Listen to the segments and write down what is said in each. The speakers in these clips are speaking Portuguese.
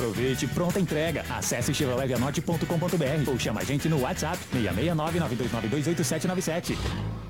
aproveite pronta entrega. Acesse chevroletvianote.com.br ou chama a gente no WhatsApp 669 92928797.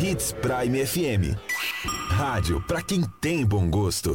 Hits Prime FM. Rádio para quem tem bom gosto.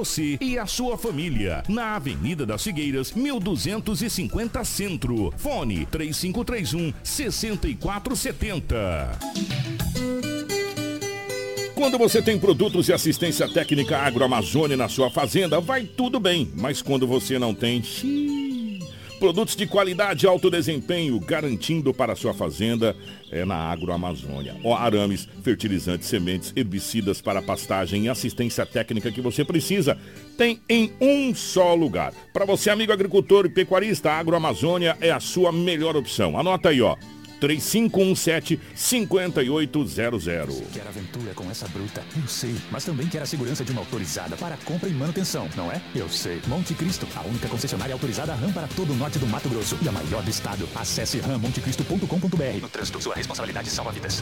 e a sua família. Na Avenida das Figueiras, 1250 Centro. Fone 3531 6470. Quando você tem produtos e assistência técnica agroamazônia na sua fazenda, vai tudo bem. Mas quando você não tem, xiii, Produtos de qualidade e alto desempenho, garantindo para sua fazenda é na Agroamazônia. Ó, arames, fertilizantes, sementes, herbicidas para pastagem e assistência técnica que você precisa, tem em um só lugar. Para você, amigo agricultor e pecuarista, a Agroamazônia é a sua melhor opção. Anota aí, ó. 3517-5800. Quer aventura com essa bruta? Eu sei. Mas também quer a segurança de uma autorizada para compra e manutenção, não é? Eu sei. Monte Cristo, a única concessionária autorizada RAM para todo o norte do Mato Grosso e a maior do estado. Acesse rammontecristo.com.br. No trânsito, sua responsabilidade salva vidas.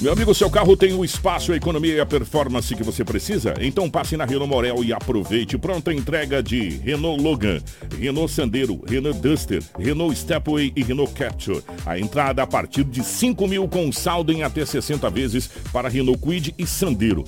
Meu amigo, seu carro tem o espaço, a economia e a performance que você precisa? Então passe na Renault Morel e aproveite. Pronta entrega de Renault Logan, Renault Sandero, Renault Duster, Renault Stepway e Renault Capture. A entrada a partir de 5 mil com saldo em até 60 vezes para Renault Quid e Sandero.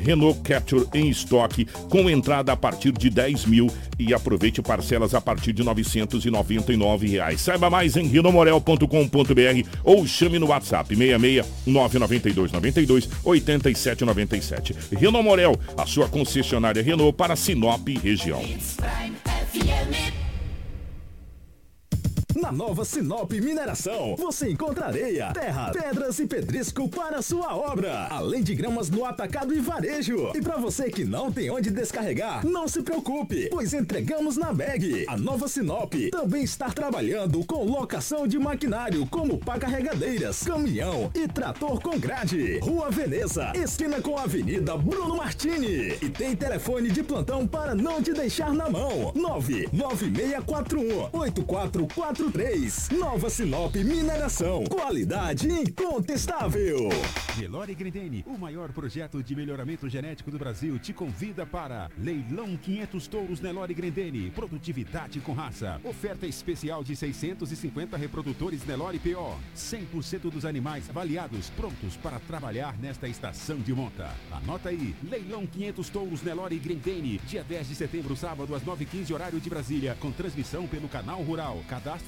Renault Capture em estoque, com entrada a partir de 10 mil e aproveite parcelas a partir de 999 reais. Saiba mais em renomorel.com.br ou chame no WhatsApp 66 992 92 87 97. Renault Morel, a sua concessionária Renault para Sinop região. Na nova Sinop Mineração, você encontra areia, terra, pedras e pedrisco para sua obra, além de gramas no atacado e varejo. E para você que não tem onde descarregar, não se preocupe, pois entregamos na bag. A nova Sinop também está trabalhando com locação de maquinário como pá carregadeiras, caminhão e trator com grade. Rua Veneza, esquina com a Avenida Bruno Martini. E tem telefone de plantão para não te deixar na mão. 99641 8443 Nova Sinop Mineração. Qualidade incontestável. Nelore Grendene, o maior projeto de melhoramento genético do Brasil, te convida para Leilão 500 Touros Nelore Grendene. Produtividade com raça. Oferta especial de 650 reprodutores Nelore PO. 100% dos animais avaliados, prontos para trabalhar nesta estação de monta. Anota aí, Leilão 500 Touros Nelore Grendene. Dia 10 de setembro, sábado, às 9h15, horário de Brasília. Com transmissão pelo canal Rural.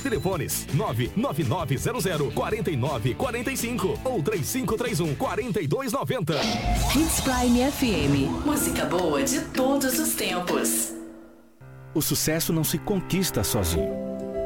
Telefones 99900 4945 ou 3531 4290. Hits Prime FM. Música boa de todos os tempos. O sucesso não se conquista sozinho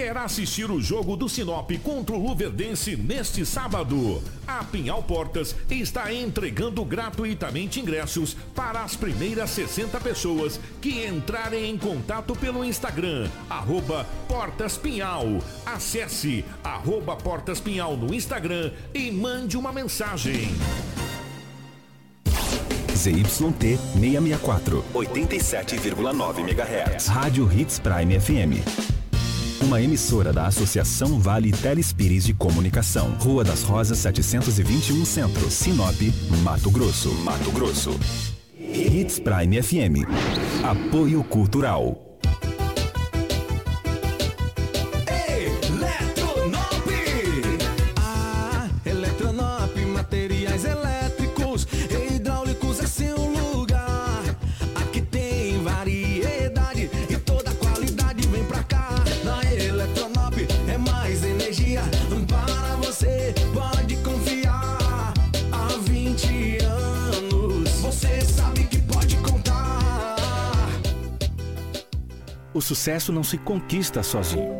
Quer assistir o jogo do Sinop contra o Luverdense neste sábado? A Pinhal Portas está entregando gratuitamente ingressos para as primeiras 60 pessoas que entrarem em contato pelo Instagram, arroba Portas Pinhal. Acesse arroba Portas Pinhal no Instagram e mande uma mensagem. ZYT 664, 87,9 MHz. Rádio Hits Prime FM. Uma emissora da Associação Vale Telespires de Comunicação. Rua das Rosas 721 Centro, Sinop, Mato Grosso. Mato Grosso. Hits Prime FM. Apoio Cultural. Sucesso não se conquista sozinho.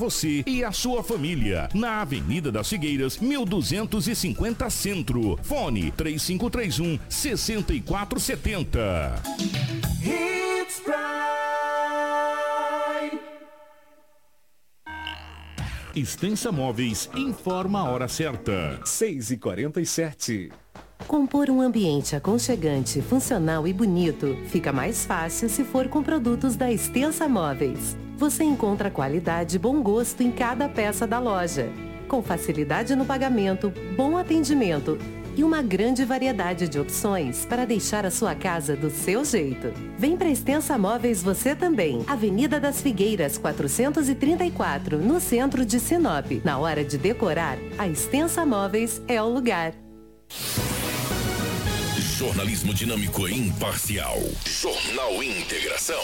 você e a sua família. Na Avenida das Figueiras, 1250 Centro. Fone 3531 6470. Hits Prime. Extensa Móveis informa a hora certa. 6 e 47 Compor um ambiente aconchegante, funcional e bonito fica mais fácil se for com produtos da Extensa Móveis você encontra qualidade e bom gosto em cada peça da loja. Com facilidade no pagamento, bom atendimento e uma grande variedade de opções para deixar a sua casa do seu jeito. Vem para Extensa Móveis você também. Avenida das Figueiras, 434, no centro de Sinop. Na hora de decorar, a Extensa Móveis é o lugar. Jornalismo dinâmico e imparcial. Jornal Integração.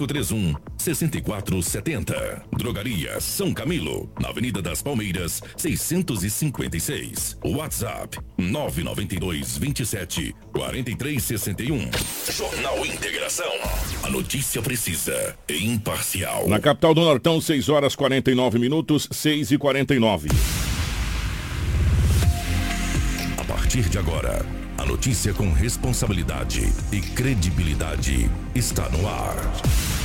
3531 6470. Drogaria São Camilo, na Avenida das Palmeiras, 656. WhatsApp 992 27 4361. Jornal Integração. A notícia precisa e imparcial. Na capital do Nortão, 6 horas 49 minutos, 6 e 49. A partir de agora, a notícia com responsabilidade e credibilidade está no ar.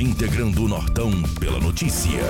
Integrando o Nortão pela notícia.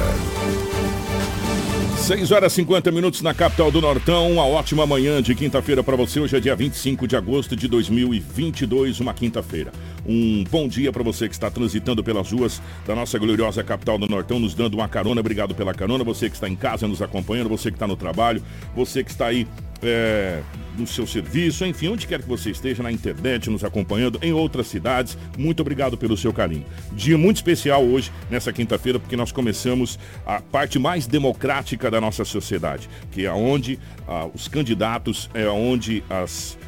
6 horas e 50 minutos na capital do Nortão. Uma ótima manhã de quinta-feira para você. Hoje é dia 25 de agosto de 2022, uma quinta-feira. Um bom dia para você que está transitando pelas ruas da nossa gloriosa capital do Nortão, nos dando uma carona. Obrigado pela carona. Você que está em casa nos acompanhando, você que está no trabalho, você que está aí é, no seu serviço, enfim, onde quer que você esteja, na internet, nos acompanhando, em outras cidades. Muito obrigado pelo seu carinho. Dia muito especial hoje, nessa quinta-feira, porque nós começamos a parte mais democrática da nossa sociedade, que é onde ah, os candidatos, é onde as,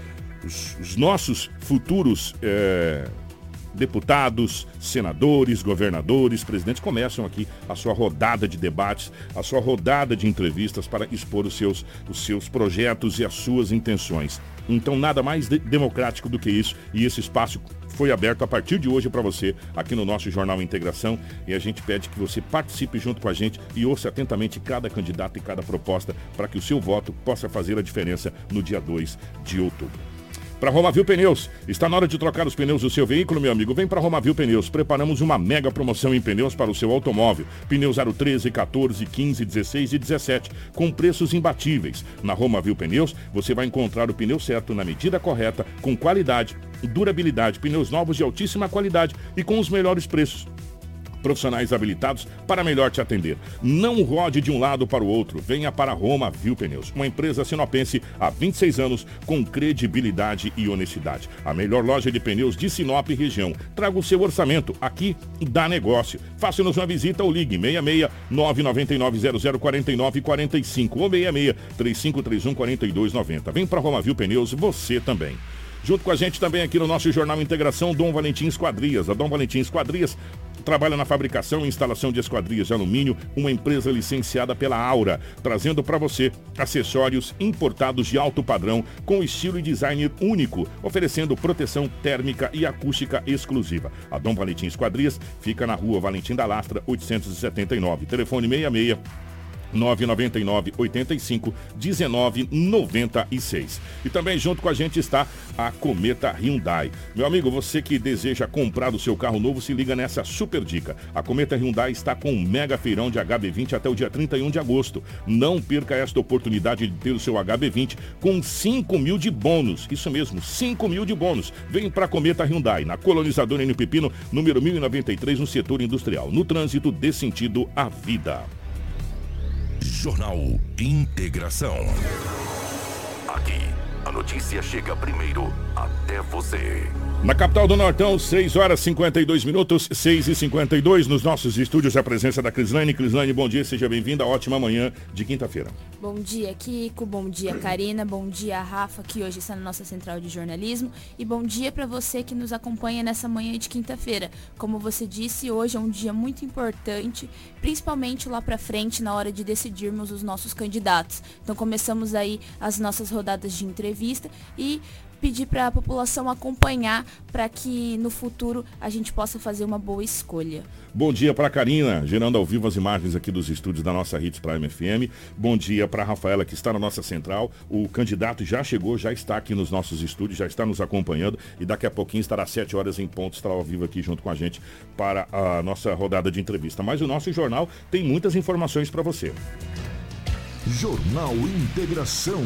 os, os nossos futuros. É, deputados, senadores, governadores, presidentes começam aqui a sua rodada de debates, a sua rodada de entrevistas para expor os seus, os seus projetos e as suas intenções. Então, nada mais de democrático do que isso e esse espaço foi aberto a partir de hoje para você aqui no nosso Jornal Integração e a gente pede que você participe junto com a gente e ouça atentamente cada candidato e cada proposta para que o seu voto possa fazer a diferença no dia 2 de outubro para Romavil Pneus. Está na hora de trocar os pneus do seu veículo, meu amigo. Vem para Romavil Pneus. Preparamos uma mega promoção em pneus para o seu automóvel. Pneus 013, 14, 15, 16 e 17, com preços imbatíveis. Na Romavil Pneus, você vai encontrar o pneu certo na medida correta, com qualidade, durabilidade, pneus novos de altíssima qualidade e com os melhores preços profissionais habilitados para melhor te atender. Não rode de um lado para o outro. Venha para Roma Viu Pneus, uma empresa sinopense há 26 anos com credibilidade e honestidade. A melhor loja de pneus de Sinop e região. Traga o seu orçamento. Aqui dá negócio. Faça-nos uma visita ou ligue 66 999 0049 45 ou 66 3531 4290. Vem para Roma Viu Pneus, você também. Junto com a gente também aqui no nosso Jornal Integração, Dom Valentim Esquadrias. A Dom Valentim Esquadrias trabalha na fabricação e instalação de esquadrias de alumínio, uma empresa licenciada pela Aura, trazendo para você acessórios importados de alto padrão com estilo e design único, oferecendo proteção térmica e acústica exclusiva. A Dom Valentim Esquadrias fica na rua Valentim da Lastra, 879. Telefone 66 999 85 19 96. E também junto com a gente está a Cometa Hyundai. Meu amigo, você que deseja comprar o seu carro novo, se liga nessa super dica. A Cometa Hyundai está com um mega feirão de HB20 até o dia 31 de agosto. Não perca esta oportunidade de ter o seu HB20 com 5 mil de bônus. Isso mesmo, 5 mil de bônus. Vem para a Cometa Hyundai, na colonizadora N Pepino, número 1093, no setor industrial. No trânsito, dê sentido à vida. Jornal Integração. Aqui, a notícia chega primeiro até você. Na capital do Nortão, 6 horas 52 minutos, 6 e 52 nos nossos estúdios, a presença da Crislane. Crislane, bom dia, seja bem-vinda. Ótima manhã de quinta-feira. Bom dia, Kiko. Bom dia, Karina. Bom dia, Rafa, que hoje está na nossa central de jornalismo. E bom dia para você que nos acompanha nessa manhã de quinta-feira. Como você disse, hoje é um dia muito importante, principalmente lá para frente, na hora de decidirmos os nossos candidatos. Então, começamos aí as nossas rodadas de entrevista e pedir para a população acompanhar para que no futuro a gente possa fazer uma boa escolha. Bom dia para Karina, gerando ao vivo as imagens aqui dos estúdios da nossa Hits Prime FM. Bom dia para Rafaela, que está na nossa central. O candidato já chegou, já está aqui nos nossos estúdios, já está nos acompanhando e daqui a pouquinho estará às 7 horas em ponto, estará ao vivo aqui junto com a gente para a nossa rodada de entrevista. Mas o nosso jornal tem muitas informações para você. Jornal Integração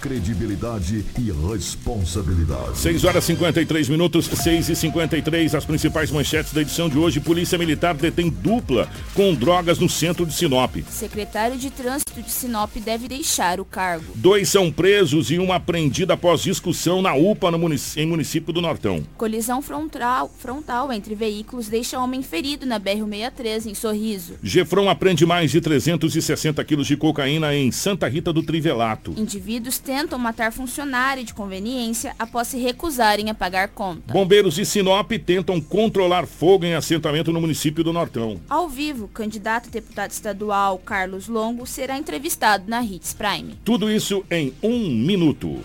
credibilidade e responsabilidade. 6 horas 53 minutos, 6 e 53 as principais manchetes da edição de hoje. Polícia Militar detém dupla com drogas no centro de Sinop. Secretário de Trânsito de Sinop deve deixar o cargo. Dois são presos e uma apreendida após discussão na UPA no munic em município do Nortão. Colisão frontal, frontal entre veículos deixa homem ferido na BR-163 em Sorriso. Gefron aprende mais de 360 quilos de cocaína em Santa Rita do Trivelato. Indivíduos tentam matar funcionário de conveniência após se recusarem a pagar conta. Bombeiros de Sinop tentam controlar fogo em assentamento no município do Nortão. Ao vivo, candidato a deputado estadual Carlos Longo será entrevistado na Hits Prime. Tudo isso em um minuto.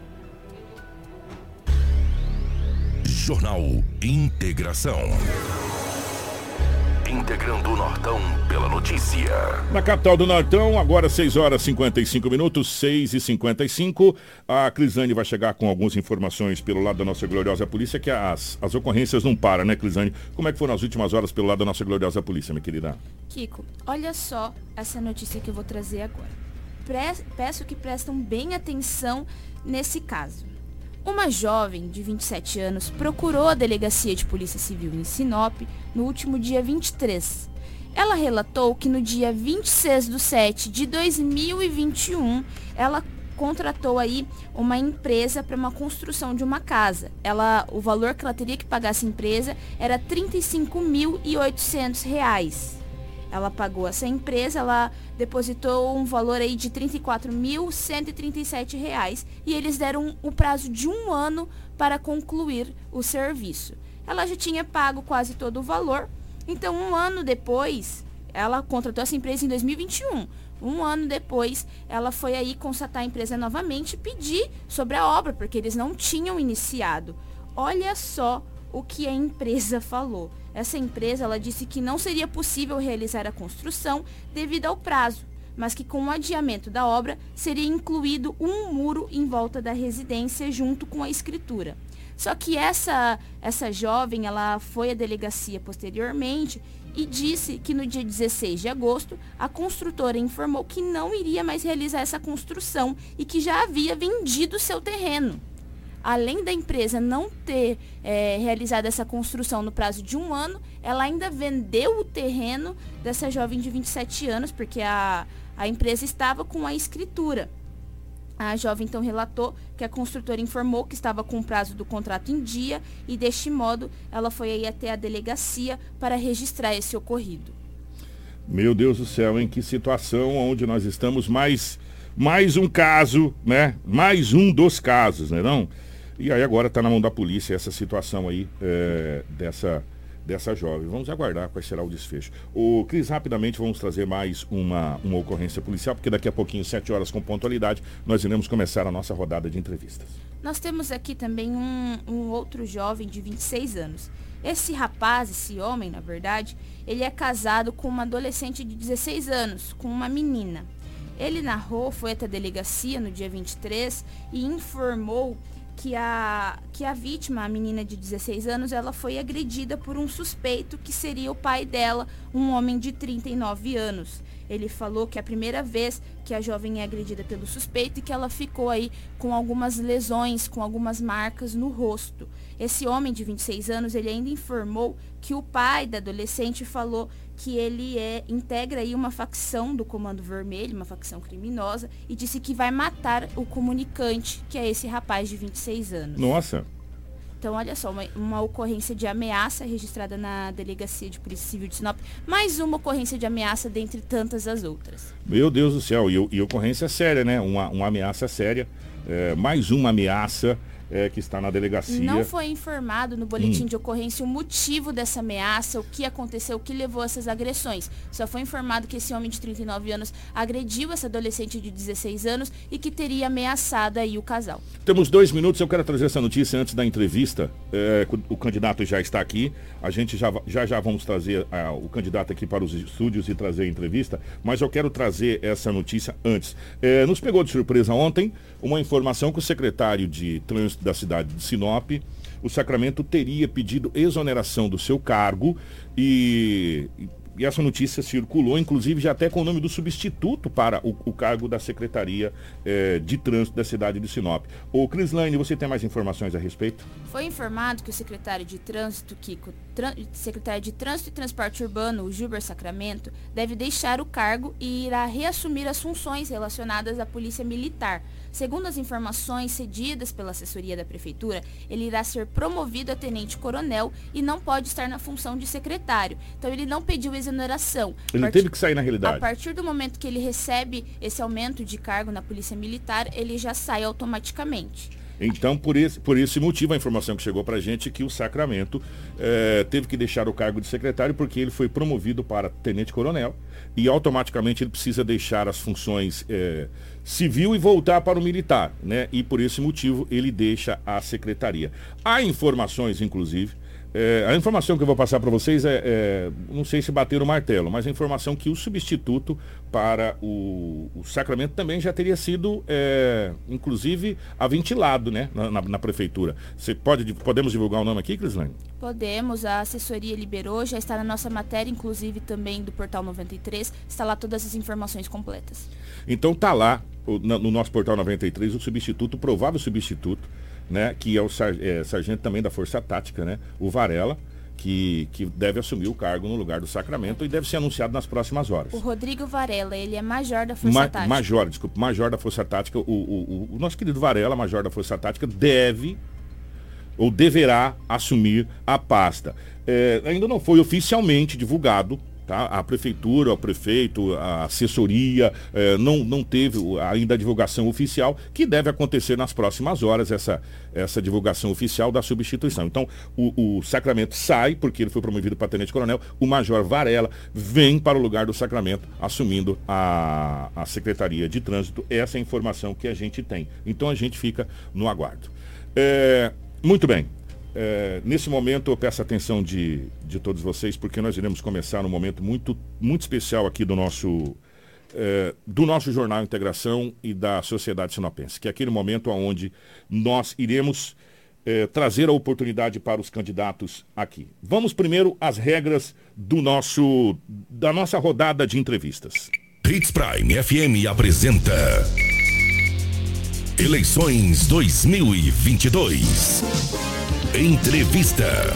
Jornal Integração. Integrando o Nortão pela notícia. Na capital do Nortão, agora 6 horas 55 minutos, 6 e 55 A Crisane vai chegar com algumas informações pelo lado da nossa gloriosa polícia, que as, as ocorrências não param, né, Crisane? Como é que foram as últimas horas pelo lado da nossa gloriosa polícia, minha querida? Kiko, olha só essa notícia que eu vou trazer agora. Pre peço que prestam bem atenção nesse caso. Uma jovem de 27 anos procurou a Delegacia de Polícia Civil em Sinop no último dia 23. Ela relatou que no dia 26 de 7 de 2021, ela contratou aí uma empresa para uma construção de uma casa. Ela, o valor que ela teria que pagar essa empresa era R$ 35.800. Ela pagou essa empresa, ela depositou um valor aí de R$ 34.137 e eles deram o prazo de um ano para concluir o serviço. Ela já tinha pago quase todo o valor, então um ano depois, ela contratou essa empresa em 2021. Um ano depois, ela foi aí constatar a empresa novamente e pedir sobre a obra, porque eles não tinham iniciado. Olha só o que a empresa falou. Essa empresa ela disse que não seria possível realizar a construção devido ao prazo, mas que com o adiamento da obra seria incluído um muro em volta da residência junto com a escritura. Só que essa essa jovem, ela foi à delegacia posteriormente e disse que no dia 16 de agosto a construtora informou que não iria mais realizar essa construção e que já havia vendido seu terreno além da empresa não ter é, realizado essa construção no prazo de um ano, ela ainda vendeu o terreno dessa jovem de 27 anos, porque a, a empresa estava com a escritura. A jovem então relatou que a construtora informou que estava com o prazo do contrato em dia e deste modo ela foi aí até a delegacia para registrar esse ocorrido. Meu Deus do céu, em que situação onde nós estamos mais mais um caso, né? Mais um dos casos, né não? E aí agora está na mão da polícia essa situação aí é, dessa, dessa jovem. Vamos aguardar qual será o desfecho. O Cris, rapidamente vamos trazer mais uma, uma ocorrência policial, porque daqui a pouquinho, 7 horas com pontualidade, nós iremos começar a nossa rodada de entrevistas. Nós temos aqui também um, um outro jovem de 26 anos. Esse rapaz, esse homem, na verdade, ele é casado com uma adolescente de 16 anos, com uma menina. Ele narrou, foi até a delegacia no dia 23 e informou que a, que a vítima, a menina de 16 anos, ela foi agredida por um suspeito que seria o pai dela, um homem de 39 anos. Ele falou que é a primeira vez que a jovem é agredida pelo suspeito e que ela ficou aí com algumas lesões, com algumas marcas no rosto. Esse homem de 26 anos, ele ainda informou que o pai da adolescente falou que ele é integra aí uma facção do Comando Vermelho, uma facção criminosa, e disse que vai matar o comunicante, que é esse rapaz de 26 anos. Nossa. Então, olha só, uma, uma, ocorrência de ameaça registrada na Delegacia de Polícia Civil de Sinop. Mais uma ocorrência de ameaça dentre tantas as outras. Meu Deus do céu, e, e ocorrência séria, né? Uma, uma ameaça séria. É, mais uma ameaça é, que está na delegacia. Não foi informado no boletim hum. de ocorrência o motivo dessa ameaça, o que aconteceu, o que levou a essas agressões. Só foi informado que esse homem de 39 anos agrediu essa adolescente de 16 anos e que teria ameaçado aí o casal. Temos dois minutos, eu quero trazer essa notícia antes da entrevista. É, o candidato já está aqui. A gente já já, já vamos trazer ah, o candidato aqui para os estúdios e trazer a entrevista, mas eu quero trazer essa notícia antes. É, nos pegou de surpresa ontem uma informação que o secretário de Trânsito da cidade de Sinop, o Sacramento teria pedido exoneração do seu cargo e, e essa notícia circulou, inclusive já até com o nome do substituto para o, o cargo da Secretaria eh, de Trânsito da cidade de Sinop. O Crislaine, você tem mais informações a respeito? Foi informado que o secretário de Trânsito, Kiko, secretário de Trânsito e Transporte Urbano, o Gilber Sacramento, deve deixar o cargo e irá reassumir as funções relacionadas à Polícia Militar Segundo as informações cedidas pela assessoria da prefeitura, ele irá ser promovido a tenente-coronel e não pode estar na função de secretário. Então ele não pediu exoneração. Ele Part... teve que sair na realidade. A partir do momento que ele recebe esse aumento de cargo na Polícia Militar, ele já sai automaticamente. Então, por esse, por esse motivo, a informação que chegou para a gente é que o Sacramento eh, teve que deixar o cargo de secretário porque ele foi promovido para tenente-coronel e automaticamente ele precisa deixar as funções eh, civil e voltar para o militar, né? E por esse motivo ele deixa a secretaria. Há informações, inclusive, é, a informação que eu vou passar para vocês é, é, não sei se bater o martelo, mas a informação que o substituto para o, o Sacramento também já teria sido, é, inclusive, aventilado né, na, na, na, prefeitura. Você pode, podemos divulgar o nome aqui, Crislane? Podemos, a assessoria liberou, já está na nossa matéria, inclusive também do Portal 93, está lá todas as informações completas. Então tá lá, no nosso Portal 93, o substituto, o provável substituto, né, que é o é, sargento também da Força Tática, né, o Varela, que, que deve assumir o cargo no lugar do Sacramento e deve ser anunciado nas próximas horas. O Rodrigo Varela, ele é major da Força Ma Tática. Major, desculpa, major da Força Tática. O, o, o, o nosso querido Varela, major da Força Tática, deve ou deverá assumir a pasta. É, ainda não foi oficialmente divulgado Tá? A prefeitura, o prefeito, a assessoria eh, não, não teve ainda a divulgação oficial, que deve acontecer nas próximas horas, essa, essa divulgação oficial da substituição. Então, o, o Sacramento sai, porque ele foi promovido para tenente-coronel, o Major Varela vem para o lugar do Sacramento, assumindo a, a Secretaria de Trânsito. Essa é a informação que a gente tem. Então, a gente fica no aguardo. É, muito bem. É, nesse momento eu peço a atenção de, de todos vocês, porque nós iremos começar um momento muito, muito especial aqui do nosso, é, do nosso Jornal Integração e da Sociedade Sinopense, que é aquele momento onde nós iremos é, trazer a oportunidade para os candidatos aqui. Vamos primeiro às regras do nosso, da nossa rodada de entrevistas. Hits Prime FM apresenta Eleições 2022. Entrevista.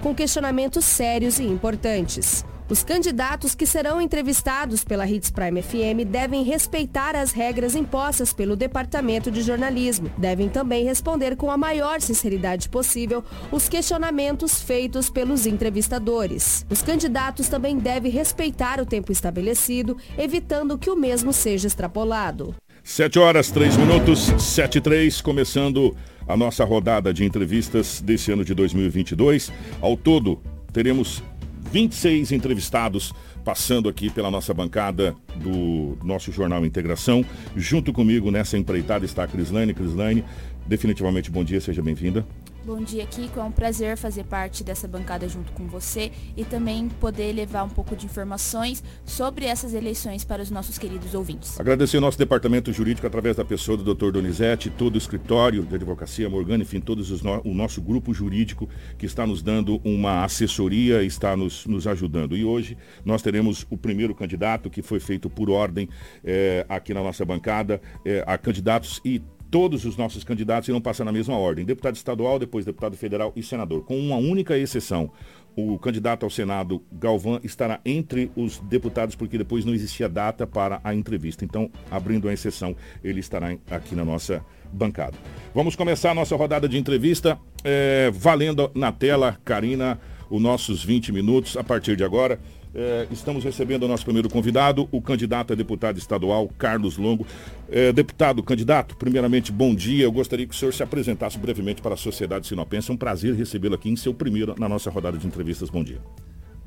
com questionamentos sérios e importantes. Os candidatos que serão entrevistados pela Hits Prime FM devem respeitar as regras impostas pelo Departamento de Jornalismo. Devem também responder com a maior sinceridade possível os questionamentos feitos pelos entrevistadores. Os candidatos também devem respeitar o tempo estabelecido, evitando que o mesmo seja extrapolado. 7 horas, 3 minutos, 7 e 3, começando a nossa rodada de entrevistas desse ano de 2022. Ao todo, teremos 26 entrevistados passando aqui pela nossa bancada do nosso Jornal Integração. Junto comigo nessa empreitada está a Crislane. Crislane, definitivamente bom dia, seja bem-vinda. Bom dia, Kiko. É um prazer fazer parte dessa bancada junto com você e também poder levar um pouco de informações sobre essas eleições para os nossos queridos ouvintes. Agradecer o nosso departamento jurídico através da pessoa do Dr. Donizete, todo o escritório de advocacia Morgana, enfim, todos os no... o nosso grupo jurídico que está nos dando uma assessoria, está nos, nos ajudando. E hoje nós teremos o primeiro candidato que foi feito por ordem é, aqui na nossa bancada, é, a candidatos e todos os nossos candidatos irão passar na mesma ordem: deputado estadual, depois deputado federal e senador, com uma única exceção. O candidato ao Senado, Galvão, estará entre os deputados, porque depois não existia data para a entrevista. Então, abrindo a exceção, ele estará aqui na nossa bancada. Vamos começar a nossa rodada de entrevista, é, valendo na tela, Karina, os nossos 20 minutos a partir de agora. É, estamos recebendo o nosso primeiro convidado, o candidato a deputado estadual, Carlos Longo. É, deputado, candidato, primeiramente, bom dia. Eu gostaria que o senhor se apresentasse brevemente para a sociedade sinopense. É um prazer recebê-lo aqui em seu primeiro na nossa rodada de entrevistas. Bom dia.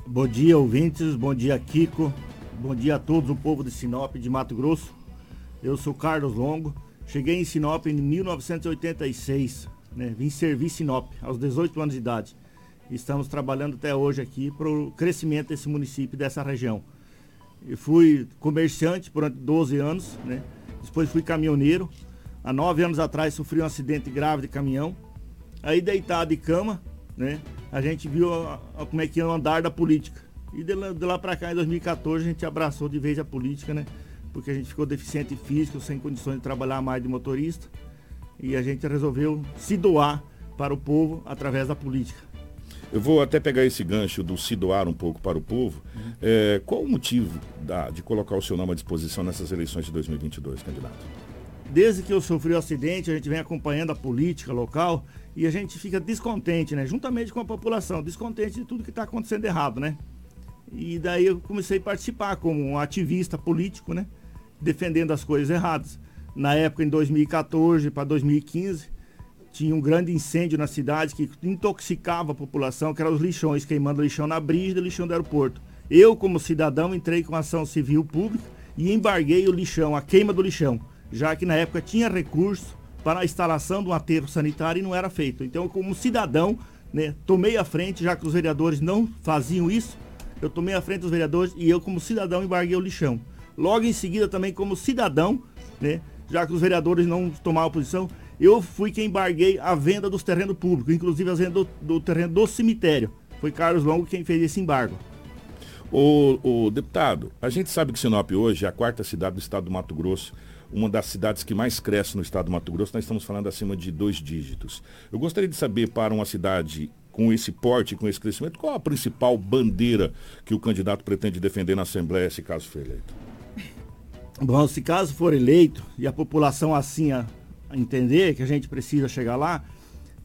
Bom dia, ouvintes. Bom dia, Kiko. Bom dia a todos o povo de Sinop, de Mato Grosso. Eu sou Carlos Longo. Cheguei em Sinop em 1986. Né? Vim servir Sinop aos 18 anos de idade. Estamos trabalhando até hoje aqui para o crescimento desse município, dessa região. Eu fui comerciante durante 12 anos, né? depois fui caminhoneiro. Há nove anos atrás sofri um acidente grave de caminhão. Aí deitado de cama, né? a gente viu a, a, como é que ia o andar da política. E de lá, lá para cá, em 2014, a gente abraçou de vez a política, né? Porque a gente ficou deficiente físico, sem condições de trabalhar mais de motorista. E a gente resolveu se doar para o povo através da política. Eu vou até pegar esse gancho do se doar um pouco para o povo. Uhum. É, qual o motivo da, de colocar o seu nome à disposição nessas eleições de 2022, candidato? Desde que eu sofri o acidente, a gente vem acompanhando a política local e a gente fica descontente, né? Juntamente com a população, descontente de tudo que está acontecendo errado, né? E daí eu comecei a participar como um ativista político, né? Defendendo as coisas erradas. Na época, em 2014 para 2015, tinha um grande incêndio na cidade que intoxicava a população, que eram os lixões, queimando lixão na brígida e lixão do aeroporto. Eu, como cidadão, entrei com ação civil pública e embarguei o lixão, a queima do lixão, já que na época tinha recurso para a instalação de um aterro sanitário e não era feito. Então, como cidadão, né, tomei a frente, já que os vereadores não faziam isso, eu tomei a frente dos vereadores e eu, como cidadão, embarguei o lixão. Logo em seguida, também como cidadão, né, já que os vereadores não tomavam posição, eu fui quem embarguei a venda dos terrenos públicos, inclusive a venda do, do terreno do cemitério. Foi Carlos Longo quem fez esse embargo. O, o, deputado, a gente sabe que Sinop hoje é a quarta cidade do estado do Mato Grosso, uma das cidades que mais cresce no estado do Mato Grosso, nós estamos falando acima de dois dígitos. Eu gostaria de saber para uma cidade com esse porte, com esse crescimento, qual a principal bandeira que o candidato pretende defender na Assembleia, se caso for eleito? Bom, se caso for eleito e a população assim a, a entender que a gente precisa chegar lá,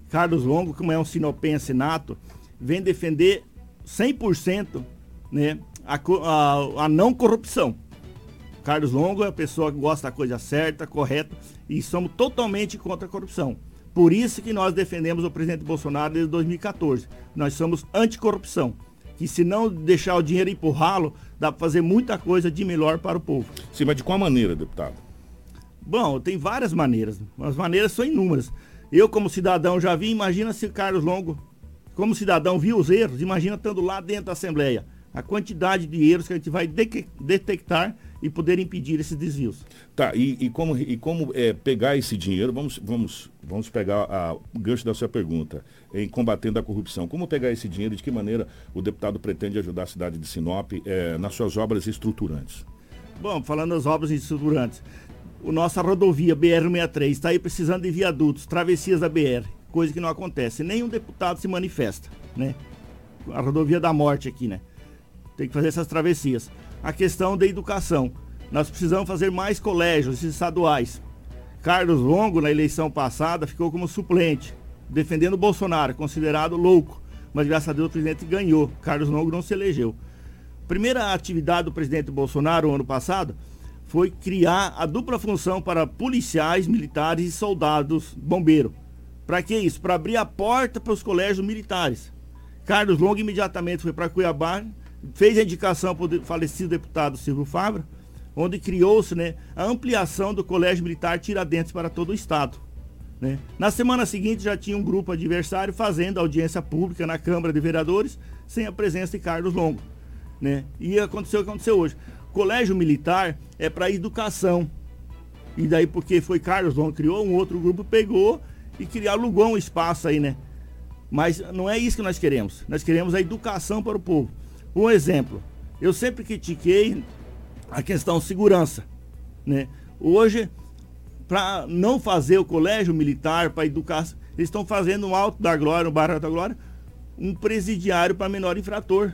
Carlos Longo, como é um sinopense nato, vem defender 100% né, a, a, a não corrupção. Carlos Longo é a pessoa que gosta da coisa certa, correta, e somos totalmente contra a corrupção. Por isso que nós defendemos o presidente Bolsonaro desde 2014. Nós somos anticorrupção. Que se não deixar o dinheiro empurrá-lo, dá para fazer muita coisa de melhor para o povo. Sim, mas de qual maneira, deputado? Bom, tem várias maneiras. As maneiras são inúmeras. Eu, como cidadão, já vi, imagina se Carlos Longo, como cidadão, viu os erros, imagina estando lá dentro da Assembleia. A quantidade de erros que a gente vai de detectar e poder impedir esses desvios. Tá, e, e como, e como é, pegar esse dinheiro, vamos, vamos, vamos pegar a, o gancho da sua pergunta, em combatendo a corrupção. Como pegar esse dinheiro, de que maneira o deputado pretende ajudar a cidade de Sinop é, nas suas obras estruturantes? Bom, falando das obras estruturantes, o nossa rodovia BR-63 está aí precisando de viadutos, travessias da BR, coisa que não acontece. Nenhum deputado se manifesta, né? A rodovia da morte aqui, né? Tem que fazer essas travessias. A questão da educação. Nós precisamos fazer mais colégios estaduais. Carlos Longo, na eleição passada, ficou como suplente, defendendo o Bolsonaro, considerado louco. Mas graças a Deus o presidente ganhou. Carlos Longo não se elegeu. Primeira atividade do presidente Bolsonaro, ano passado, foi criar a dupla função para policiais, militares e soldados bombeiros. Para que isso? Para abrir a porta para os colégios militares. Carlos Longo imediatamente foi para Cuiabá, fez a indicação para o falecido deputado Silvio Fabra, onde criou-se né, a ampliação do Colégio Militar Tiradentes para todo o Estado. Né? Na semana seguinte já tinha um grupo adversário fazendo audiência pública na Câmara de Vereadores sem a presença de Carlos Longo. Né? E aconteceu o que aconteceu hoje. Colégio Militar é para educação. E daí, porque foi Carlos Longo criou, um outro grupo pegou e criou, alugou um espaço aí, né? Mas não é isso que nós queremos. Nós queremos a educação para o povo. Um exemplo, eu sempre critiquei a questão segurança, né? Hoje, para não fazer o colégio militar para educar, eles estão fazendo no Alto da Glória, no Barra da Glória, um presidiário para menor infrator.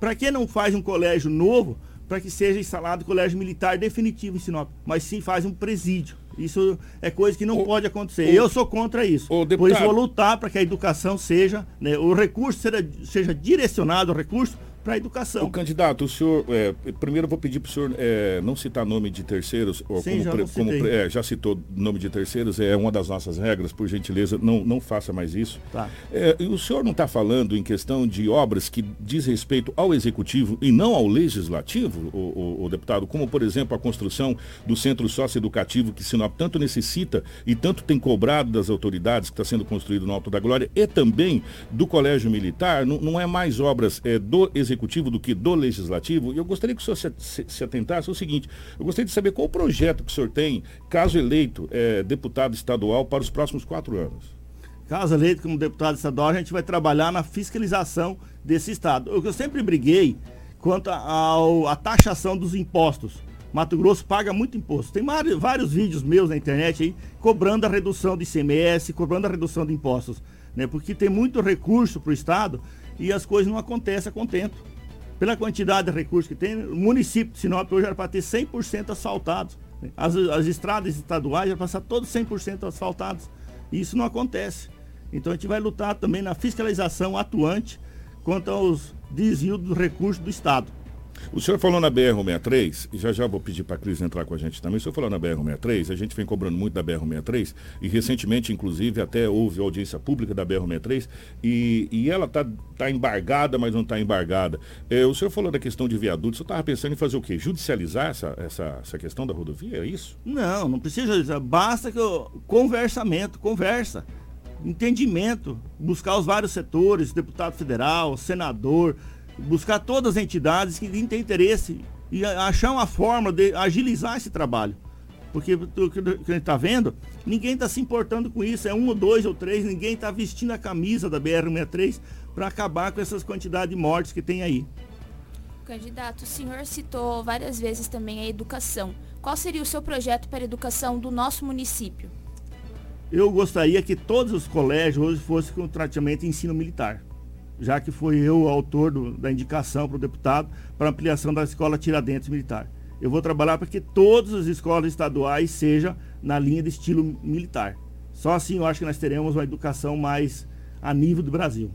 Para que não faz um colégio novo para que seja instalado colégio militar definitivo em Sinop, mas sim faz um presídio. Isso é coisa que não o, pode acontecer. O, Eu sou contra isso. Deputado, Por isso vou lutar para que a educação seja, né, o recurso seja, seja direcionado, o recurso para a educação. O candidato, o senhor, é, primeiro eu vou pedir para o senhor é, não citar nome de terceiros, ou Sim, como, já, como é, já citou nome de terceiros, é uma das nossas regras, por gentileza, não, não faça mais isso. Tá. É, o senhor não está falando em questão de obras que diz respeito ao executivo e não ao legislativo, o, o, o deputado, como por exemplo a construção do centro socioeducativo que Sinop tanto necessita e tanto tem cobrado das autoridades que está sendo construído no Alto da Glória e também do Colégio Militar, não, não é mais obras é, do executivo executivo do que do legislativo. E eu gostaria que o senhor se, se, se atentasse ao seguinte: eu gostaria de saber qual o projeto que o senhor tem, caso eleito é, deputado estadual, para os próximos quatro anos. Caso eleito como deputado estadual, a gente vai trabalhar na fiscalização desse estado. Eu, eu sempre briguei quanto à taxação dos impostos. Mato Grosso paga muito imposto. Tem vários, vídeos meus na internet aí cobrando a redução de ICMS, cobrando a redução de impostos. Né? Porque tem muito recurso para o Estado e as coisas não acontecem a contento pela quantidade de recursos que tem, o município de Sinop hoje era para ter 100% asfaltados. As, as estradas estaduais já passar todos 100% asfaltados. E isso não acontece. Então a gente vai lutar também na fiscalização atuante quanto aos desvios dos recursos do Estado. O senhor falou na BR-63, e já já vou pedir para a Cris entrar com a gente também. O senhor falou na BR-63, a gente vem cobrando muito da BR-63, e recentemente, inclusive, até houve audiência pública da BR-63, e, e ela está tá embargada, mas não está embargada. É, o senhor falou da questão de viadutos, o senhor estava pensando em fazer o quê? Judicializar essa, essa, essa questão da rodovia? É isso? Não, não precisa. Basta que eu, conversamento, conversa entendimento, buscar os vários setores, deputado federal, senador, buscar todas as entidades que têm interesse e achar uma forma de agilizar esse trabalho. Porque o que a gente está vendo, ninguém está se importando com isso. É um ou dois ou três, ninguém está vestindo a camisa da BR-63 para acabar com essas quantidades de mortes que tem aí. Candidato, o senhor citou várias vezes também a educação. Qual seria o seu projeto para a educação do nosso município? Eu gostaria que todos os colégios hoje fossem com tratamento de ensino militar já que foi eu o autor do, da indicação para o deputado para ampliação da escola Tiradentes Militar. Eu vou trabalhar para que todas as escolas estaduais sejam na linha de estilo militar. Só assim eu acho que nós teremos uma educação mais a nível do Brasil.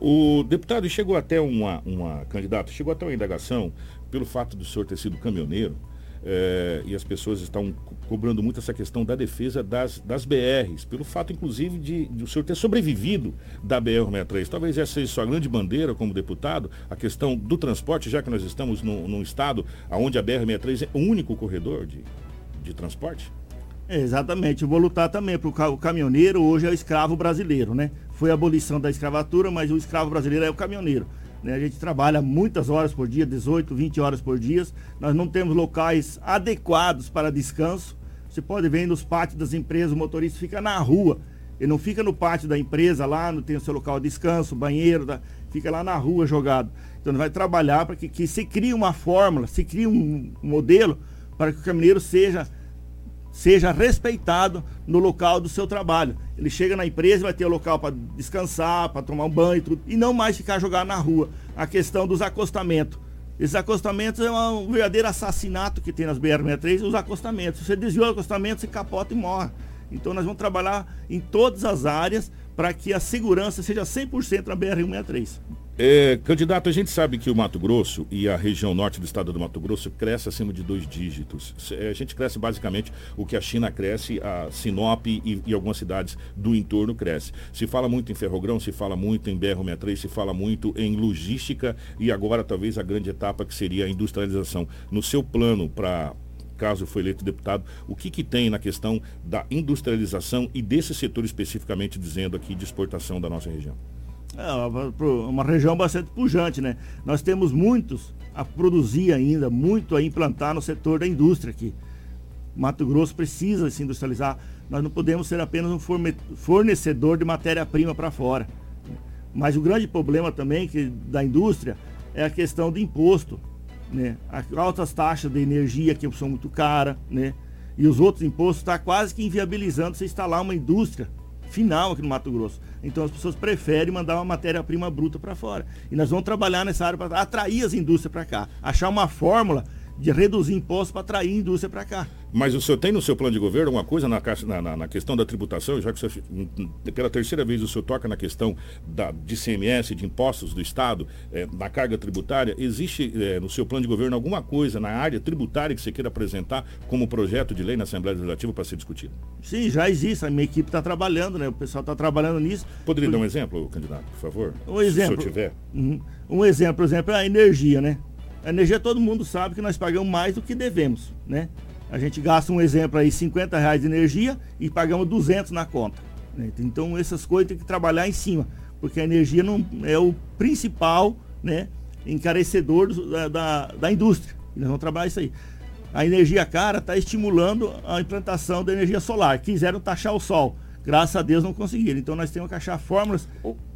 O deputado chegou até uma, uma candidata, chegou até uma indagação pelo fato do senhor ter sido caminhoneiro é, e as pessoas estão cobrando muito essa questão da defesa das, das BRs, pelo fato, inclusive, de, de o senhor ter sobrevivido da BR-63. Talvez essa seja sua grande bandeira como deputado, a questão do transporte, já que nós estamos num, num estado onde a BR-63 é o único corredor de, de transporte? Exatamente, eu vou lutar também, porque o caminhoneiro hoje é o escravo brasileiro, né? Foi a abolição da escravatura, mas o escravo brasileiro é o caminhoneiro. Né? A gente trabalha muitas horas por dia, 18, 20 horas por dia. Nós não temos locais adequados para descanso. Você pode ver nos pátios das empresas, o motorista fica na rua. Ele não fica no pátio da empresa lá, não tem o seu local de descanso, banheiro, da, fica lá na rua jogado. Então ele vai trabalhar para que, que se crie uma fórmula, se crie um modelo para que o caminhoneiro seja seja respeitado no local do seu trabalho. Ele chega na empresa, vai ter o local para descansar, para tomar um banho e tudo, e não mais ficar jogado na rua. A questão dos acostamentos. Esses acostamentos é um verdadeiro assassinato que tem nas BR-63, os acostamentos. Você desviou o acostamento, você capota e morre. Então nós vamos trabalhar em todas as áreas para que a segurança seja 100% na BR-163. É, candidato, a gente sabe que o Mato Grosso e a região norte do estado do Mato Grosso cresce acima de dois dígitos. É, a gente cresce basicamente o que a China cresce, a Sinop e, e algumas cidades do entorno cresce. Se fala muito em ferrogrão, se fala muito em BR-63, se fala muito em logística e agora talvez a grande etapa que seria a industrialização. No seu plano para caso foi eleito deputado, o que, que tem na questão da industrialização e desse setor especificamente dizendo aqui de exportação da nossa região? É uma região bastante pujante, né? Nós temos muitos a produzir ainda, muito a implantar no setor da indústria aqui. Mato Grosso precisa se industrializar. Nós não podemos ser apenas um fornecedor de matéria-prima para fora. Mas o grande problema também que, da indústria é a questão do imposto. Né? As altas taxas de energia que são muito caras, né? E os outros impostos estão tá quase que inviabilizando você instalar uma indústria final aqui no Mato Grosso. Então as pessoas preferem mandar uma matéria-prima bruta para fora. E nós vamos trabalhar nessa área para atrair as indústrias para cá, achar uma fórmula de reduzir impostos para atrair indústria para cá. Mas o senhor tem no seu plano de governo uma coisa na, na, na questão da tributação, já que senhor, pela terceira vez o senhor toca na questão da, de CMS, de impostos do Estado, é, na carga tributária, existe é, no seu plano de governo alguma coisa na área tributária que você queira apresentar como projeto de lei na Assembleia Legislativa para ser discutido? Sim, já existe, a minha equipe está trabalhando, né? o pessoal está trabalhando nisso. Poderia dar um exemplo, candidato, por favor? Um exemplo. Se o senhor tiver. Uhum. Um exemplo, por exemplo, é a energia, né? A energia todo mundo sabe que nós pagamos mais do que devemos, né? A gente gasta um exemplo aí, 50 reais de energia e pagamos 200 na conta. Né? Então essas coisas tem que trabalhar em cima, porque a energia não é o principal né, encarecedor do, da, da, da, indústria. E nós vamos trabalhar isso aí. A energia cara está estimulando a implantação da energia solar. Quiseram taxar o sol. Graças a Deus não conseguiram. Então nós temos que achar fórmulas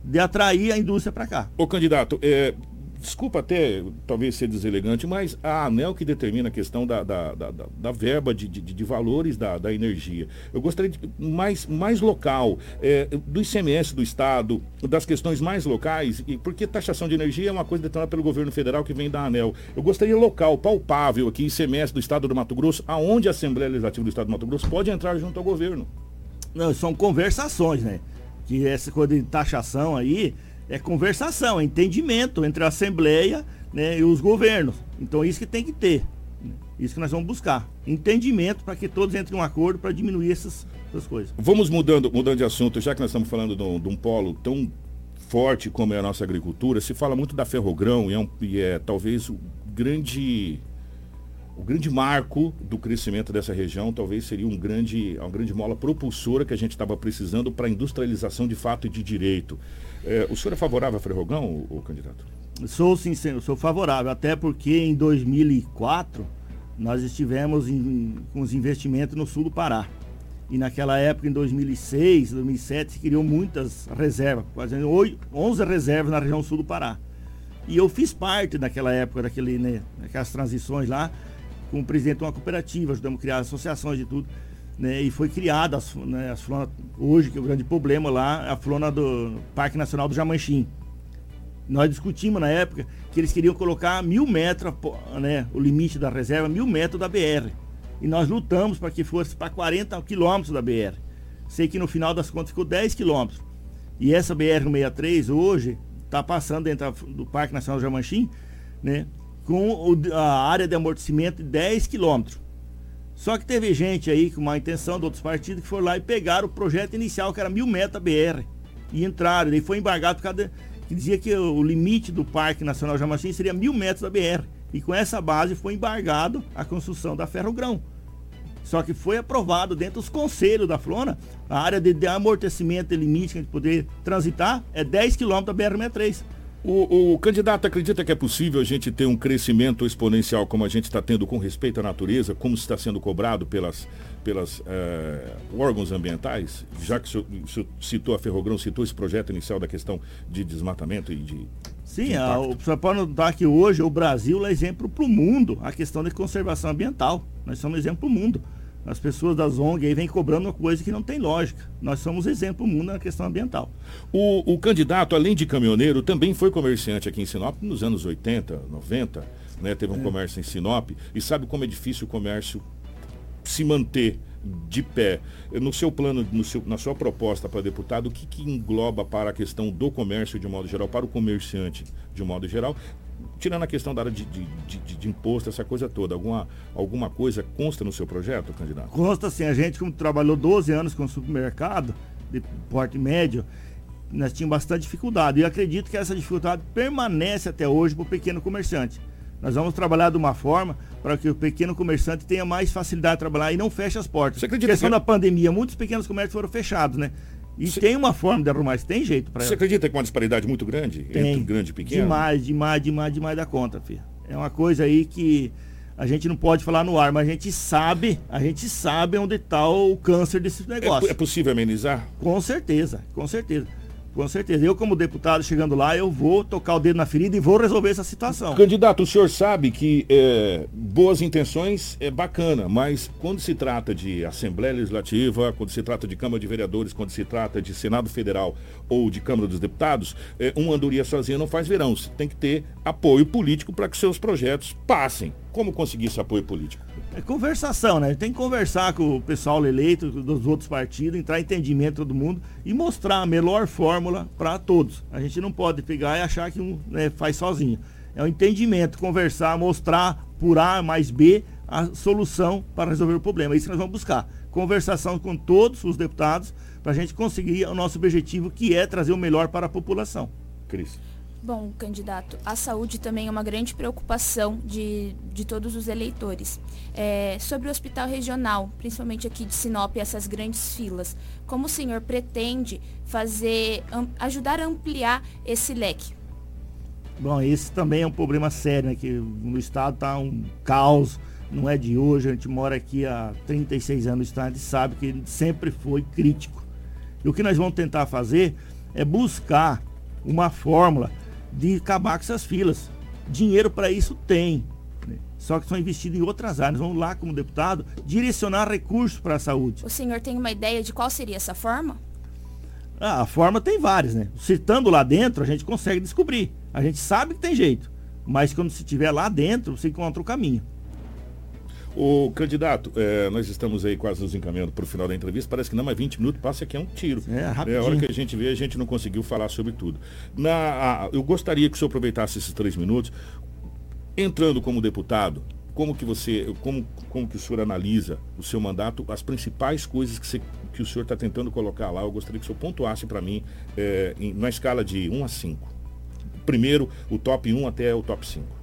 de atrair a indústria para cá. Ô candidato, é, desculpa até talvez ser deselegante, mas a ANEL que determina a questão da, da, da, da verba de, de, de, valores da, da energia. Eu gostaria de mais, mais local, é, do ICMS do Estado, das questões mais locais, e porque taxação de energia é uma coisa determinada pelo governo federal que vem da ANEL. Eu gostaria local, palpável aqui, ICMS do Estado do Mato Grosso, aonde a Assembleia Legislativa do Estado do Mato Grosso pode entrar junto ao governo. Não, são conversações, né? Que essa coisa de taxação aí é conversação, é entendimento entre a Assembleia né, e os governos. Então isso que tem que ter. Isso que nós vamos buscar. Entendimento para que todos entrem em um acordo para diminuir essas, essas coisas. Vamos mudando, mudando de assunto, já que nós estamos falando de um, de um polo tão forte como é a nossa agricultura, se fala muito da ferrogrão e é, um, e é talvez o grande o grande marco do crescimento dessa região talvez seria um grande, uma grande mola propulsora que a gente estava precisando para a industrialização de fato e de direito. É, o senhor é favorável a Ferrogão, o, o candidato? Sou sincero, sou favorável, até porque em 2004 nós estivemos em, com os investimentos no sul do Pará. E naquela época, em 2006, 2007, se criou muitas reservas, quase 11 reservas na região sul do Pará. E eu fiz parte naquela época, daquele, né, daquelas transições lá, como presidente de uma cooperativa, ajudamos a criar associações e tudo né, e foi criada as, né, as hoje que é o grande problema lá, a flona do Parque Nacional do Jamanchim. Nós discutimos na época que eles queriam colocar mil metros, né, o limite da reserva, mil metros da BR. E nós lutamos para que fosse para 40 quilômetros da BR. Sei que no final das contas ficou 10 quilômetros. E essa BR-163 hoje está passando dentro do Parque Nacional do Jamanchim, né, com a área de amortecimento de 10 quilômetros. Só que teve gente aí com uma intenção de outros partidos que foram lá e pegaram o projeto inicial, que era mil metros BR, e entraram. Daí foi embargado por causa de, que dizia que o limite do Parque Nacional Jamachim seria mil metros da BR. E com essa base foi embargado a construção da Ferrogrão. Só que foi aprovado dentro dos conselhos da Flona, a área de, de amortecimento e limite que a gente poder transitar é 10 km da BR-63. O, o, candidato acredita que é possível a gente ter um crescimento exponencial como a gente está tendo com respeito à natureza, como está sendo cobrado pelas, pelas é, órgãos ambientais? Já que o senhor, o senhor citou a Ferrogrão, citou esse projeto inicial da questão de desmatamento e de. Sim, de a, o senhor pode notar que hoje o Brasil é exemplo para o mundo a questão de conservação ambiental. Nós somos exemplo para o mundo. As pessoas das ONG aí vêm cobrando uma coisa que não tem lógica. Nós somos exemplo mundo na questão ambiental. O, o, candidato, além de caminhoneiro, também foi comerciante aqui em Sinop nos anos 80, 90. Né? Teve um é. comércio em Sinop. E sabe como é difícil o comércio se manter de pé. No seu plano, no seu, na sua proposta para deputado, o que, que engloba para a questão do comércio de modo geral, para o comerciante de modo geral, tirando a questão da área de, de, de, de, imposto, essa coisa toda, alguma, alguma coisa consta no seu projeto, candidato? Consta sim, a gente como trabalhou 12 anos com supermercado de porte médio, nós tínhamos bastante dificuldade. E acredito que essa dificuldade permanece até hoje para o pequeno comerciante. Nós vamos trabalhar de uma forma para que o pequeno comerciante tenha mais facilidade de trabalhar e não feche as portas. Você acredita a questão que... da pandemia, muitos pequenos comércios foram fechados, né? E Cê... tem uma forma de arrumar isso, tem jeito para Você acredita que é uma disparidade muito grande tem. entre grande e pequeno? Demais, demais, demais, demais da conta, filho. É uma coisa aí que a gente não pode falar no ar, mas a gente sabe, a gente sabe onde está o câncer desse negócio. É, é possível amenizar? Com certeza, com certeza. Com certeza. Eu, como deputado, chegando lá, eu vou tocar o dedo na ferida e vou resolver essa situação. Candidato, o senhor sabe que é, boas intenções é bacana, mas quando se trata de Assembleia Legislativa, quando se trata de Câmara de Vereadores, quando se trata de Senado Federal ou de Câmara dos Deputados, é, uma andoria sozinha não faz verão. Você tem que ter apoio político para que seus projetos passem. Como conseguir esse apoio político? É conversação, né? Tem que conversar com o pessoal eleito dos outros partidos, entrar em entendimento todo mundo e mostrar a melhor fórmula para todos. A gente não pode pegar e achar que um né, faz sozinho. É o um entendimento, conversar, mostrar por A mais B a solução para resolver o problema. É isso que nós vamos buscar. Conversação com todos os deputados para a gente conseguir o nosso objetivo, que é trazer o melhor para a população. Cris. Bom, candidato, a saúde também é uma grande preocupação de, de todos os eleitores. É, sobre o hospital regional, principalmente aqui de Sinop, essas grandes filas, como o senhor pretende fazer, ajudar a ampliar esse leque? Bom, esse também é um problema sério, né? Que no estado está um caos, não é de hoje, a gente mora aqui há 36 anos no estado e sabe que sempre foi crítico. E o que nós vamos tentar fazer é buscar uma fórmula de acabar com essas filas. Dinheiro para isso tem. Né? Só que são investidos em outras áreas. Vamos lá, como deputado, direcionar recursos para a saúde. O senhor tem uma ideia de qual seria essa forma? Ah, a forma tem várias, né? Citando lá dentro, a gente consegue descobrir. A gente sabe que tem jeito. Mas quando se estiver lá dentro, você encontra o caminho. O candidato, é, nós estamos aí quase nos encaminhando para o final da entrevista. Parece que não, mas 20 minutos passa aqui é um tiro. É, rapidinho. É a hora que a gente vê, a gente não conseguiu falar sobre tudo. Na, a, eu gostaria que o senhor aproveitasse esses três minutos, entrando como deputado, como que você, como, como que o senhor analisa o seu mandato, as principais coisas que, você, que o senhor está tentando colocar lá, eu gostaria que o senhor pontuasse para mim é, em, na escala de 1 a 5. Primeiro, o top 1 até o top 5.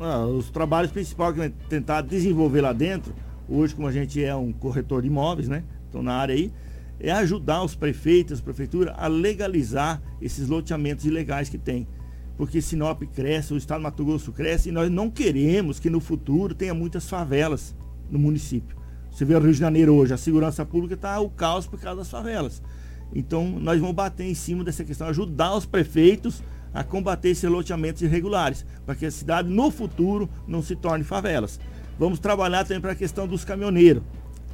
Ah, os trabalhos principais que tentar desenvolver lá dentro, hoje como a gente é um corretor de imóveis, né? Então na área aí, é ajudar os prefeitos, as prefeituras a legalizar esses loteamentos ilegais que tem. Porque Sinop cresce, o estado do Mato Grosso cresce e nós não queremos que no futuro tenha muitas favelas no município. Você vê o Rio de Janeiro hoje, a segurança pública está o caos por causa das favelas. Então nós vamos bater em cima dessa questão, ajudar os prefeitos a combater esses loteamentos irregulares, para que a cidade no futuro não se torne favelas. Vamos trabalhar também para a questão dos caminhoneiros.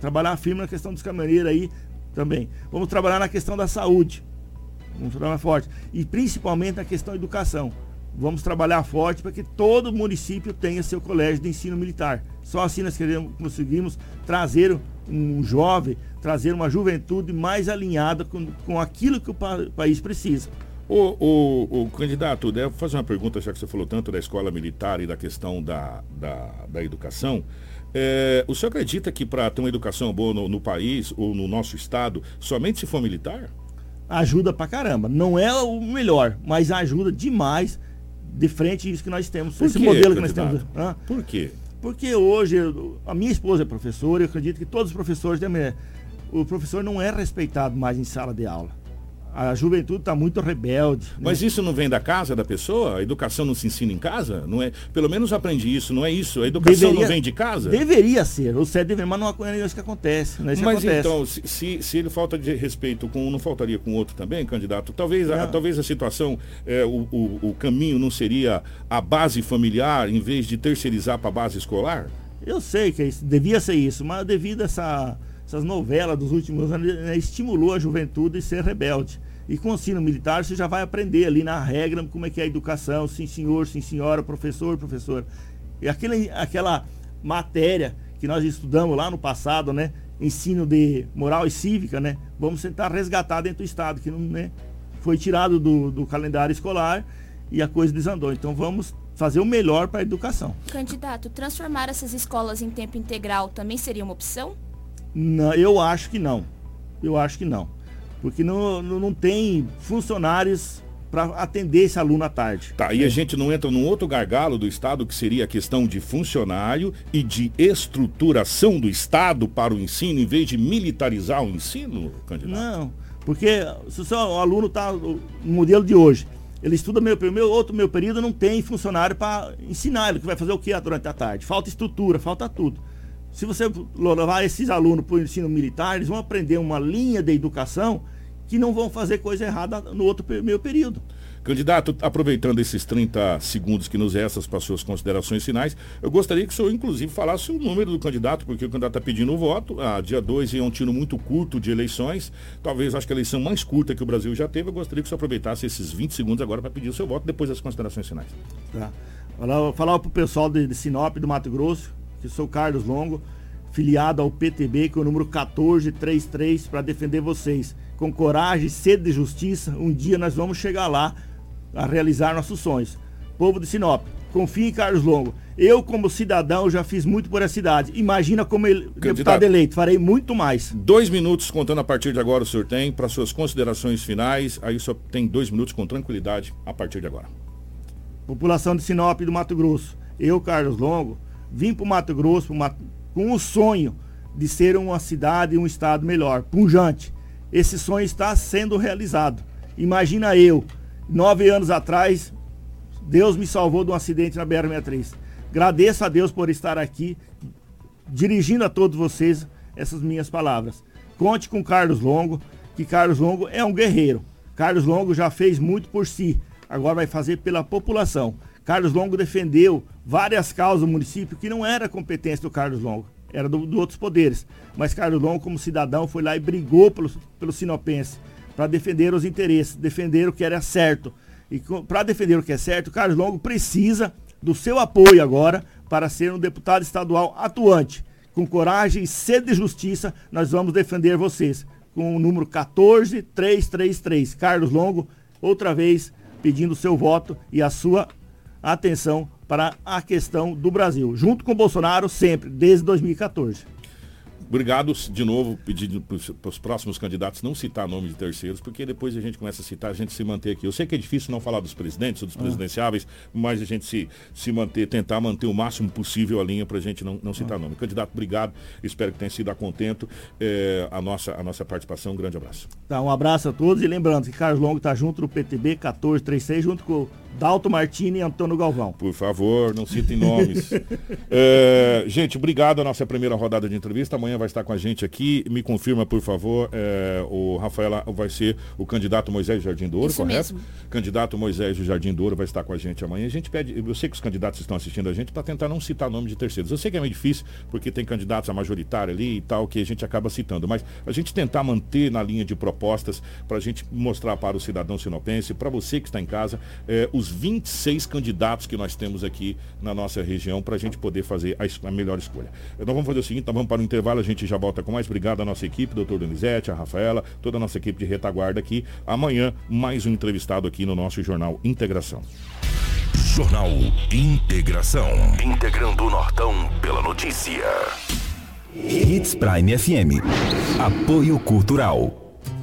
Trabalhar firme na questão dos caminhoneiros aí também. Vamos trabalhar na questão da saúde. Vamos trabalhar forte. E principalmente na questão da educação. Vamos trabalhar forte para que todo município tenha seu colégio de ensino militar. Só assim nós queremos, conseguimos trazer um jovem, trazer uma juventude mais alinhada com, com aquilo que o pa país precisa. O, o, o, candidato, devo fazer uma pergunta, já que você falou tanto da escola militar e da questão da, da, da educação. É, o senhor acredita que para ter uma educação boa no, no, país ou no nosso estado, somente se for militar? Ajuda pra caramba. Não é o melhor, mas ajuda demais de frente isso que nós temos. Por esse quê, modelo candidato? que nós temos. Hã? Por quê? Porque hoje, a minha esposa é professora, eu acredito que todos os professores também. O professor não é respeitado mais em sala de aula a juventude está muito rebelde. Né? Mas isso não vem da casa da pessoa? A educação não se ensina em casa? Não é? Pelo menos aprendi isso, não é isso? A educação deveria, não vem de casa? Deveria ser, o certo deveria, mas não é isso que acontece. Não é isso mas acontece. então, se, se, se, ele falta de respeito com um, não faltaria com o outro também, candidato? Talvez, a, talvez a situação, é, o, o, o caminho não seria a base familiar em vez de terceirizar para a base escolar? Eu sei que é devia ser isso, mas devido a essa essas novelas dos últimos anos né, estimulou a juventude a ser rebelde. E com o ensino militar você já vai aprender ali na regra como é que é a educação, sim senhor, sim senhora, professor, professor. E aquele, aquela matéria que nós estudamos lá no passado, né? Ensino de moral e cívica, né? Vamos tentar resgatar dentro do Estado, que não né, foi tirado do, do calendário escolar e a coisa desandou. Então vamos fazer o melhor para a educação. Candidato, transformar essas escolas em tempo integral também seria uma opção? Não, eu acho que não. Eu acho que não porque não, não, tem funcionários para atender esse aluno à tarde. Tá, e a gente não entra num outro gargalo do Estado, que seria a questão de funcionário e de estruturação do Estado para o ensino, em vez de militarizar o ensino, candidato? Não, porque se o seu aluno está no modelo de hoje, ele estuda meu, meu outro meu período, não tem funcionário para ensinar ele, que vai fazer o que durante a tarde? Falta estrutura, falta tudo. Se você levar esses alunos para o ensino militar, eles vão aprender uma linha de educação que não vão fazer coisa errada no outro meio período. Candidato, aproveitando esses 30 segundos que nos restam para suas considerações finais, eu gostaria que o senhor, inclusive, falasse o número do candidato, porque o candidato está pedindo o voto. Ah, dia 2 é um tiro muito curto de eleições. Talvez, acho que a eleição mais curta que o Brasil já teve. Eu gostaria que o senhor aproveitasse esses 20 segundos agora para pedir o seu voto, depois das considerações finais. Tá. Falar, falar pro pessoal de, de Sinop, do Mato Grosso, que sou Carlos Longo, filiado ao PTB, com é o número 1433, para defender vocês. Com coragem, sede de justiça, um dia nós vamos chegar lá a realizar nossos sonhos. Povo de Sinop, confie em Carlos Longo. Eu, como cidadão, já fiz muito por essa cidade. Imagina como ele, deputado eleito, farei muito mais. Dois minutos contando a partir de agora o senhor tem para suas considerações finais. Aí só tem dois minutos com tranquilidade a partir de agora. População de Sinop do Mato Grosso. Eu, Carlos Longo, vim para o Mato Grosso Mato, com o sonho de ser uma cidade e um estado melhor, punjante. Esse sonho está sendo realizado. Imagina eu, nove anos atrás, Deus me salvou de um acidente na BR-63. Agradeço a Deus por estar aqui, dirigindo a todos vocês essas minhas palavras. Conte com Carlos Longo, que Carlos Longo é um guerreiro. Carlos Longo já fez muito por si, agora vai fazer pela população. Carlos Longo defendeu várias causas do município que não era competência do Carlos Longo, era do, do outros poderes. Mas Carlos Longo, como cidadão, foi lá e brigou pelo, pelo sinopense para defender os interesses, defender o que era certo. E para defender o que é certo, Carlos Longo precisa do seu apoio agora para ser um deputado estadual atuante. Com coragem e sede de justiça, nós vamos defender vocês. Com o número 14333. Carlos Longo, outra vez pedindo o seu voto e a sua atenção para a questão do Brasil. Junto com Bolsonaro, sempre, desde 2014. Obrigado de novo, pedindo para os próximos candidatos não citar nome de terceiros, porque depois a gente começa a citar, a gente se manter aqui. Eu sei que é difícil não falar dos presidentes ou dos ah. presidenciáveis, mas a gente se, se manter, tentar manter o máximo possível a linha para a gente não, não citar ah. nome. Candidato, obrigado. Espero que tenha sido a contento é, a, nossa, a nossa participação. Um grande abraço. Tá, um abraço a todos e lembrando que Carlos Longo está junto no PTB 1436, junto com Dalto Martini e Antônio Galvão. Por favor, não citem nomes. é, gente, obrigado a nossa primeira rodada de entrevista. Amanhã vai estar com a gente aqui. Me confirma, por favor, é, o Rafaela vai ser o candidato Moisés Jardim Douro, Isso correto? Mesmo. Candidato Moisés Jardim Douro vai estar com a gente amanhã. A gente pede, eu sei que os candidatos estão assistindo a gente para tentar não citar nome de terceiros. Eu sei que é meio difícil, porque tem candidatos a majoritária ali e tal, que a gente acaba citando, mas a gente tentar manter na linha de propostas para a gente mostrar para o cidadão sinopense, para você que está em casa, é, os os 26 candidatos que nós temos aqui na nossa região para a gente poder fazer a, a, melhor escolha. Então vamos fazer o seguinte, nós vamos para o intervalo, gente já volta com mais. Obrigado à nossa equipe, doutor Donizete, a Rafaela, toda a nossa equipe de retaguarda aqui. Amanhã, mais um entrevistado aqui no nosso Jornal Integração. Jornal Integração. Integrando o Nortão pela notícia. Hits Prime FM. Apoio Cultural.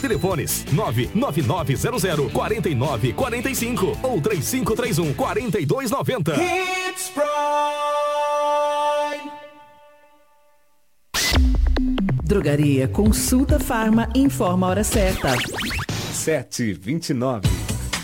Telefones 99900 4945 ou 3531 4290. Hits Prime. Drogaria Consulta Farma informa a hora certa. 729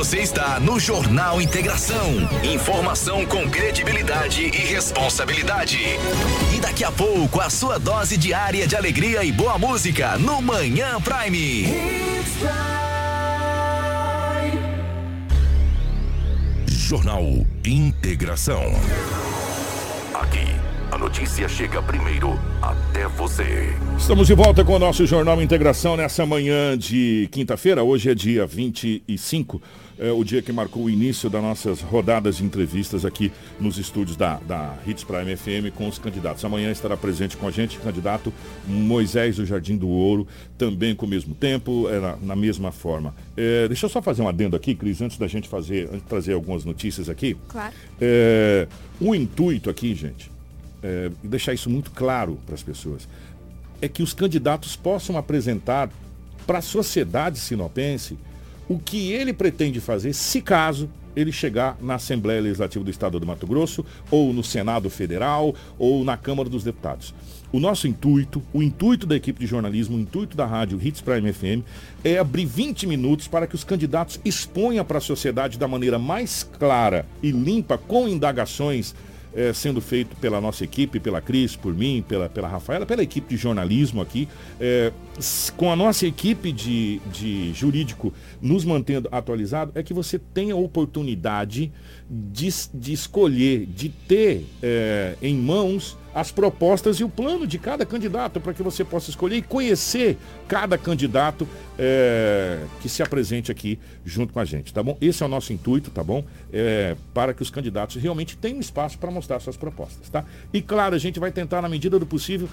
Você está no Jornal Integração. Informação com credibilidade e responsabilidade. E daqui a pouco, a sua dose diária de alegria e boa música no Manhã Prime. Jornal Integração. Aqui, a notícia chega primeiro até você. Estamos de volta com o nosso Jornal Integração nessa manhã de quinta-feira. Hoje é dia 25, é o dia que marcou o início das nossas rodadas de entrevistas aqui nos estúdios da, da Hits Prime FM com os candidatos. Amanhã estará presente com a gente o candidato Moisés do Jardim do Ouro, também com o mesmo tempo, é, na, na mesma forma. É, deixa eu só fazer um adendo aqui, Cris, antes da gente fazer, antes de trazer algumas notícias aqui. Claro. É, o intuito aqui, gente, é, e deixar isso muito claro para as pessoas, é que os candidatos possam apresentar para a sociedade sinopense o que ele pretende fazer se caso ele chegar na Assembleia Legislativa do Estado do Mato Grosso, ou no Senado Federal, ou na Câmara dos Deputados. O nosso intuito, o intuito da equipe de jornalismo, o intuito da rádio Hits Prime FM é abrir 20 minutos para que os candidatos exponham para a sociedade da maneira mais clara e limpa, com indagações eh, sendo feito pela nossa equipe, pela Cris, por mim, pela, pela Rafaela, pela equipe de jornalismo aqui, s- com a nossa equipe de, de jurídico nos mantendo atualizado, é que você tenha a oportunidade de, de escolher, de ter eh, em mãos as propostas e o plano de cada candidato para que você possa escolher e conhecer cada candidato eh, que se apresente aqui junto com a gente, tá bom? Esse é o nosso intuito, tá bom? Eh, para que os candidatos realmente tenham espaço para mostrar suas propostas, tá? E claro, a gente vai tentar, na medida do possível,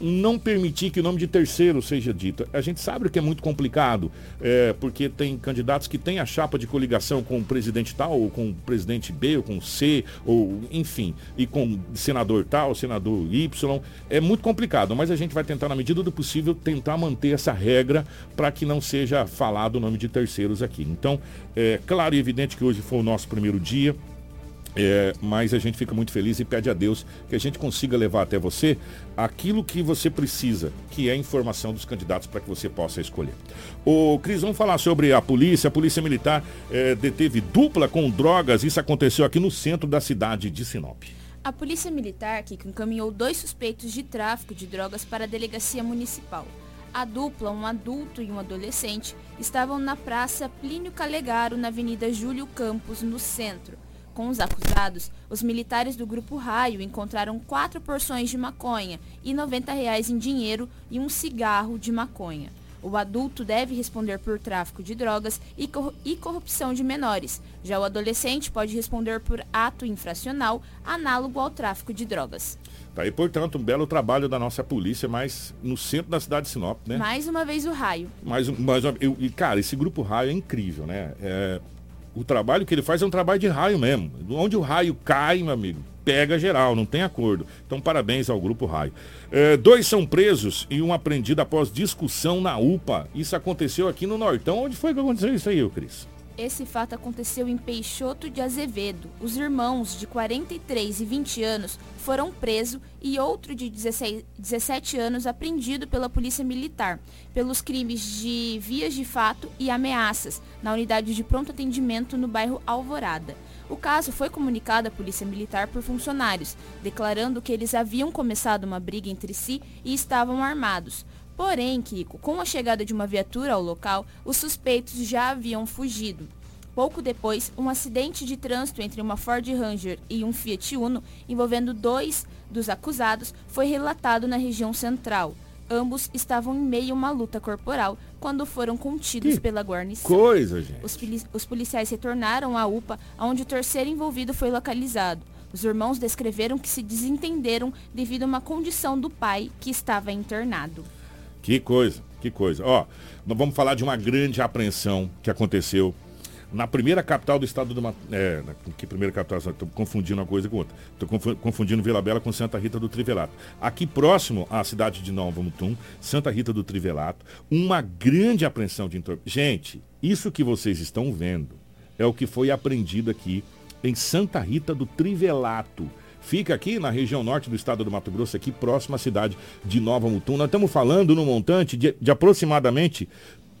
não permitir que o nome de terceiro seja dito. A gente sabe que é muito complicado, é, porque tem candidatos que têm a chapa de coligação com o presidente tal, ou com o presidente B, ou com o C, ou enfim, e com senador tal, senador Y. É muito complicado, mas a gente vai tentar, na medida do possível, tentar manter essa regra para que não seja falado o nome de terceiros aqui. Então, é claro e evidente que hoje foi o nosso primeiro dia. É, mas a gente fica muito feliz e pede a Deus que a gente consiga levar até você aquilo que você precisa, que é a informação dos candidatos para que você possa escolher. O Cris, vamos falar sobre a polícia. A polícia militar é, deteve dupla com drogas. Isso aconteceu aqui no centro da cidade de Sinop. A Polícia Militar, que encaminhou dois suspeitos de tráfico de drogas para a delegacia municipal. A dupla, um adulto e um adolescente, estavam na Praça Plínio Calegaro, na Avenida Júlio Campos, no centro. Com os acusados, os militares do Grupo Raio encontraram quatro porções de maconha e 90 reais em dinheiro e um cigarro de maconha. O adulto deve responder por tráfico de drogas e, corru- corrupção de menores. Já o adolescente pode responder por ato infracional análogo ao tráfico de drogas. Tá aí, portanto, um belo trabalho da nossa polícia, mas no centro da cidade de Sinop, né? Mais uma vez o raio. Mas, mas eu- e, cara, esse grupo raio é incrível, né? É, o trabalho que ele faz é um trabalho de raio mesmo. Onde o raio cai, meu amigo, pega geral, não tem acordo. Então, parabéns ao grupo raio. É, dois são presos e um apreendido após discussão na UPA. Isso aconteceu aqui no Nortão. Onde foi que aconteceu isso aí, Cris? Esse fato aconteceu em Peixoto de Azevedo. Os irmãos de 43 e 20 anos foram presos e outro de 16 17 anos apreendido pela Polícia Militar pelos crimes de vias de fato e ameaças na unidade de pronto atendimento no bairro Alvorada. O caso foi comunicado à Polícia Militar por funcionários, declarando que eles haviam começado uma briga entre si e estavam armados. Porém, Kiko, com a chegada de uma viatura ao local, os suspeitos já haviam fugido. Pouco depois, um acidente de trânsito entre uma Ford Ranger e um Fiat Uno, envolvendo dois dos acusados, foi relatado na região central. Ambos estavam em meio a uma luta corporal quando foram contidos Que pela guarnição. coisa, gente. Os, os policiais retornaram à UPA, onde o terceiro envolvido foi localizado. Os irmãos descreveram que se desentenderam devido a uma condição do pai que estava internado. Que coisa, que coisa. Ó, nós vamos falar de uma grande apreensão que aconteceu na primeira capital do estado do Mato é, que primeira capital, estou confundindo uma coisa com outra. Estou confundindo Vila Bela com Santa Rita do Trivelato. Aqui próximo à cidade de Nova Mutum, Santa Rita do Trivelato, uma grande apreensão de. Gente, isso que vocês estão vendo é o que foi apreendido aqui em Santa Rita do Trivelato. Fica aqui na região norte do estado do Mato Grosso, aqui próximo à cidade de Nova Mutum. Nós estamos falando no montante de, de aproximadamente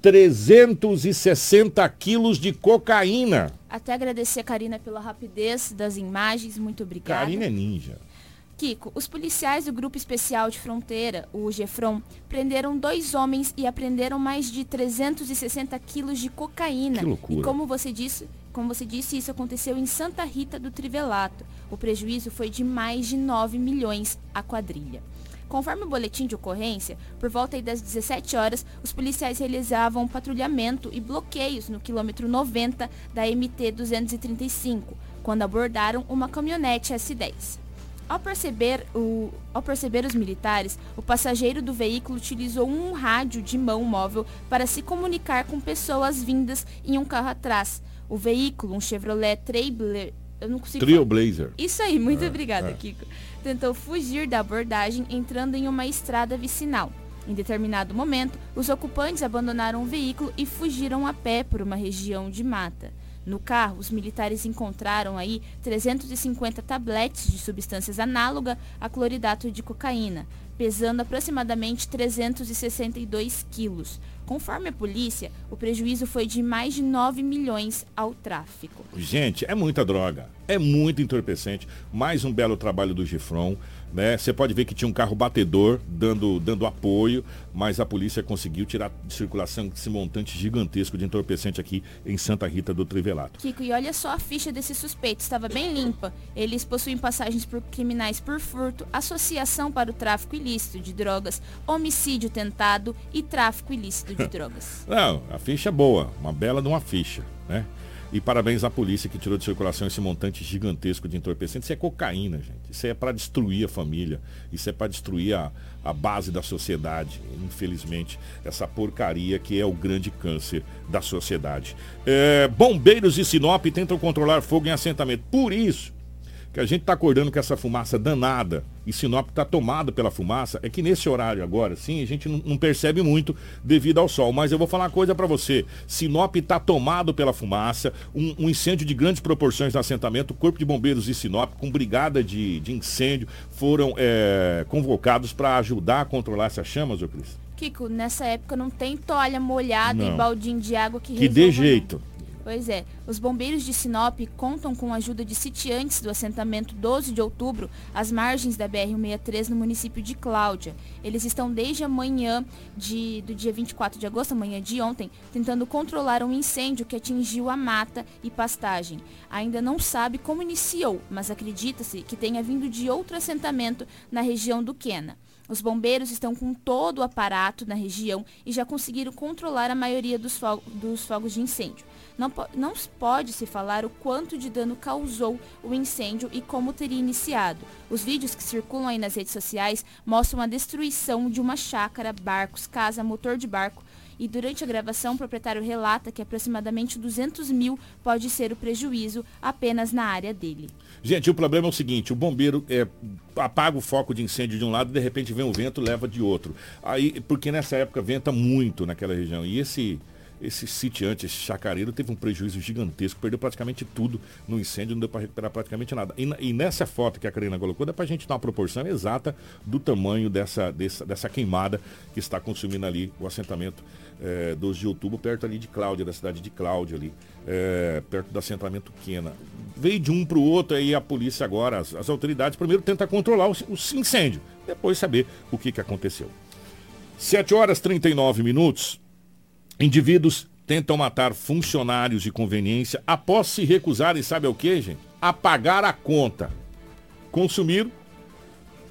360 quilos de cocaína. Até agradecer a Karina pela rapidez das imagens, muito obrigada. Karina é ninja. Kiko, os policiais do Grupo Especial de Fronteira, o GEFRON, prenderam dois homens e apreenderam mais de 360 quilos de cocaína. Que loucura. E como você disse, como você disse, isso aconteceu em Santa Rita do Trivelato. O prejuízo foi de mais de 9 milhões à quadrilha. Conforme o boletim de ocorrência, por volta das 17 horas, os policiais realizavam patrulhamento e bloqueios no quilômetro 90 da MT 235, quando abordaram uma caminhonete S10. Ao perceber, o, ao perceber os militares, o passageiro do veículo utilizou um rádio de mão móvel para se comunicar com pessoas vindas em um carro atrás. O veículo, um Chevrolet Trailblazer, eu não consigo Trailblazer. Isso aí, muito É, obrigada, é. Kiko. Tentou fugir da abordagem entrando em uma estrada vicinal. Em determinado momento, os ocupantes abandonaram o veículo e fugiram a pé por uma região de mata. No carro, os militares encontraram aí 350 tabletes de substâncias análoga a cloridato de cocaína, pesando aproximadamente 362 quilos. Conforme a polícia, o prejuízo foi de mais de 9 milhões ao tráfico. Gente, é muita droga. É muito entorpecente. Mais um belo trabalho do Gifron. Né? Você pode ver que tinha um carro batedor dando, dando apoio, mas a polícia conseguiu tirar de circulação esse montante gigantesco de entorpecente aqui em Santa Rita do Trivelato. Kiko, e olha só a ficha desses suspeitos, estava bem limpa. Eles possuem passagens por criminais por furto, associação para o tráfico ilícito de drogas, homicídio tentado e tráfico ilícito de drogas. Não, a ficha é boa, uma bela de uma ficha, né? E parabéns à polícia que tirou de circulação esse montante gigantesco de entorpecente. Isso é cocaína, gente. Isso é para destruir a família. Isso é para destruir a, a base da sociedade. Infelizmente, essa porcaria que é o grande câncer da sociedade. É, bombeiros de Sinop tentam controlar fogo em assentamento. Por isso que a gente está acordando com essa fumaça danada e Sinop está tomado pela fumaça, é que nesse horário agora, sim, a gente não, percebe muito devido ao sol. Mas eu vou falar uma coisa para você. Sinop está tomado pela fumaça, um, um incêndio de grandes proporções no assentamento, o Corpo de Bombeiros de Sinop, com brigada de, de incêndio, foram é, convocados para ajudar a controlar essas chamas, ô Cris. Kiko, nessa época não tem toalha molhada Não. e baldinho de água que Que dê jeito. Pois é, os bombeiros de Sinop contam com a ajuda de sitiantes do assentamento 12 de outubro, às margens da BR-163 no município de Cláudia. Eles estão desde a manhã de, do dia 24 de agosto, amanhã de ontem, tentando controlar um incêndio que atingiu a mata e pastagem. Ainda não sabe como iniciou, mas acredita-se que tenha vindo de outro assentamento na região do Quena. Os bombeiros estão com todo o aparato na região e já conseguiram controlar a maioria dos, dos fogos de incêndio. Não, não pode se falar o quanto de dano causou o incêndio e como teria iniciado. Os vídeos que circulam aí nas redes sociais mostram a destruição de uma chácara, barcos, casa, motor de barco. E durante a gravação, o proprietário relata que aproximadamente 200 mil pode ser o prejuízo apenas na área dele. Gente, o problema é o seguinte, o bombeiro é, apaga o foco de incêndio de um lado e de repente vem o vento leva de outro. Aí, porque nessa época venta muito naquela região. E esse, esse sitiante, esse chacareiro, teve um prejuízo gigantesco, perdeu praticamente tudo no incêndio, não deu para recuperar praticamente nada. E, e nessa foto que a Karina colocou, dá para a gente dar uma proporção exata do tamanho dessa, dessa, dessa queimada que está consumindo ali o assentamento é, 12 de outubro, perto ali de Cláudia, da cidade de Cláudia ali, é, perto do assentamento Quena. Veio de um para o outro aí a polícia agora, as, as autoridades, primeiro tentar controlar o, o incêndio, depois saber o que, que aconteceu. 7 horas 39 minutos. Indivíduos tentam matar funcionários de conveniência após se recusarem, sabe o que, gente? A pagar a conta. Consumiram,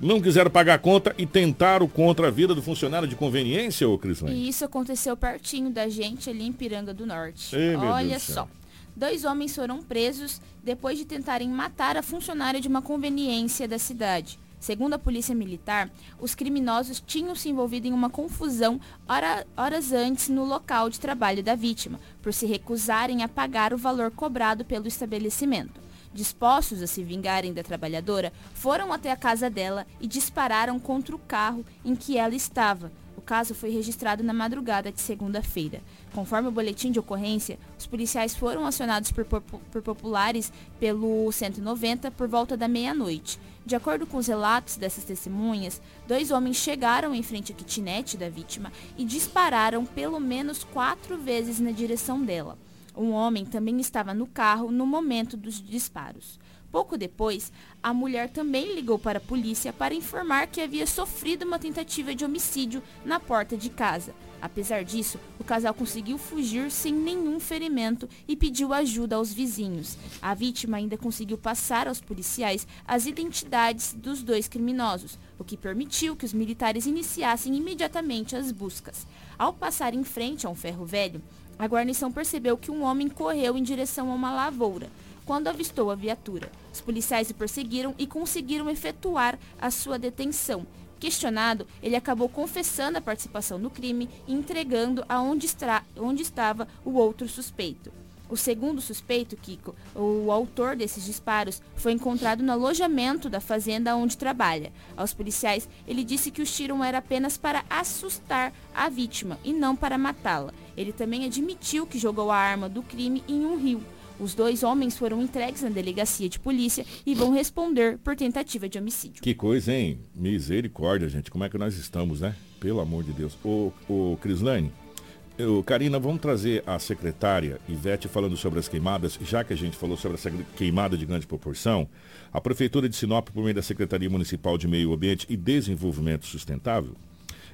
não quiseram pagar a conta e tentaram contra a vida do funcionário de conveniência, ô Crislane? E isso aconteceu pertinho da gente ali em Piranga do Norte. Ei, Olha Deus só. Dois homens foram presos depois de tentarem matar a funcionária de uma conveniência da cidade. Segundo a polícia militar, os criminosos tinham se envolvido em uma confusão hora, horas antes no local de trabalho da vítima, por se recusarem a pagar o valor cobrado pelo estabelecimento. Dispostos a se vingarem da trabalhadora, foram até a casa dela e dispararam contra o carro em que ela estava. O caso foi registrado na madrugada de segunda-feira. Conforme o boletim de ocorrência, os policiais foram acionados por, por, por populares pelo 190 por volta da meia-noite. De acordo com os relatos dessas testemunhas, dois homens chegaram em frente à kitnet da vítima e dispararam pelo menos quatro vezes na direção dela. Um homem também estava no carro no momento dos disparos. Pouco depois, a mulher também ligou para a polícia para informar que havia sofrido uma tentativa de homicídio na porta de casa. Apesar disso, o casal conseguiu fugir sem nenhum ferimento e pediu ajuda aos vizinhos. A vítima ainda conseguiu passar aos policiais as identidades dos dois criminosos, o que permitiu que os militares iniciassem imediatamente as buscas. Ao passar em frente a um ferro velho, a guarnição percebeu que um homem correu em direção a uma lavoura quando avistou a viatura. Os policiais o perseguiram e conseguiram efetuar a sua detenção. Questionado, ele acabou confessando a participação no crime e entregando aonde onde estava o outro suspeito. O segundo suspeito, Kiko, o autor desses disparos, foi encontrado no alojamento da fazenda onde trabalha. Aos policiais, ele disse que o tiro era apenas para assustar a vítima e não para matá-la. Ele também admitiu que jogou a arma do crime em um rio. Os dois homens foram entregues na delegacia de polícia e vão responder por tentativa de homicídio. Que coisa, hein? Misericórdia, gente. Como é que nós estamos, né? Pelo amor de Deus. Ô, ô Crislane, eu, Karina, vamos trazer a secretária Ivete falando sobre as queimadas, já que a gente falou sobre essa queimada de grande proporção. A Prefeitura de Sinop, por meio da Secretaria Municipal de Meio Ambiente e Desenvolvimento Sustentável,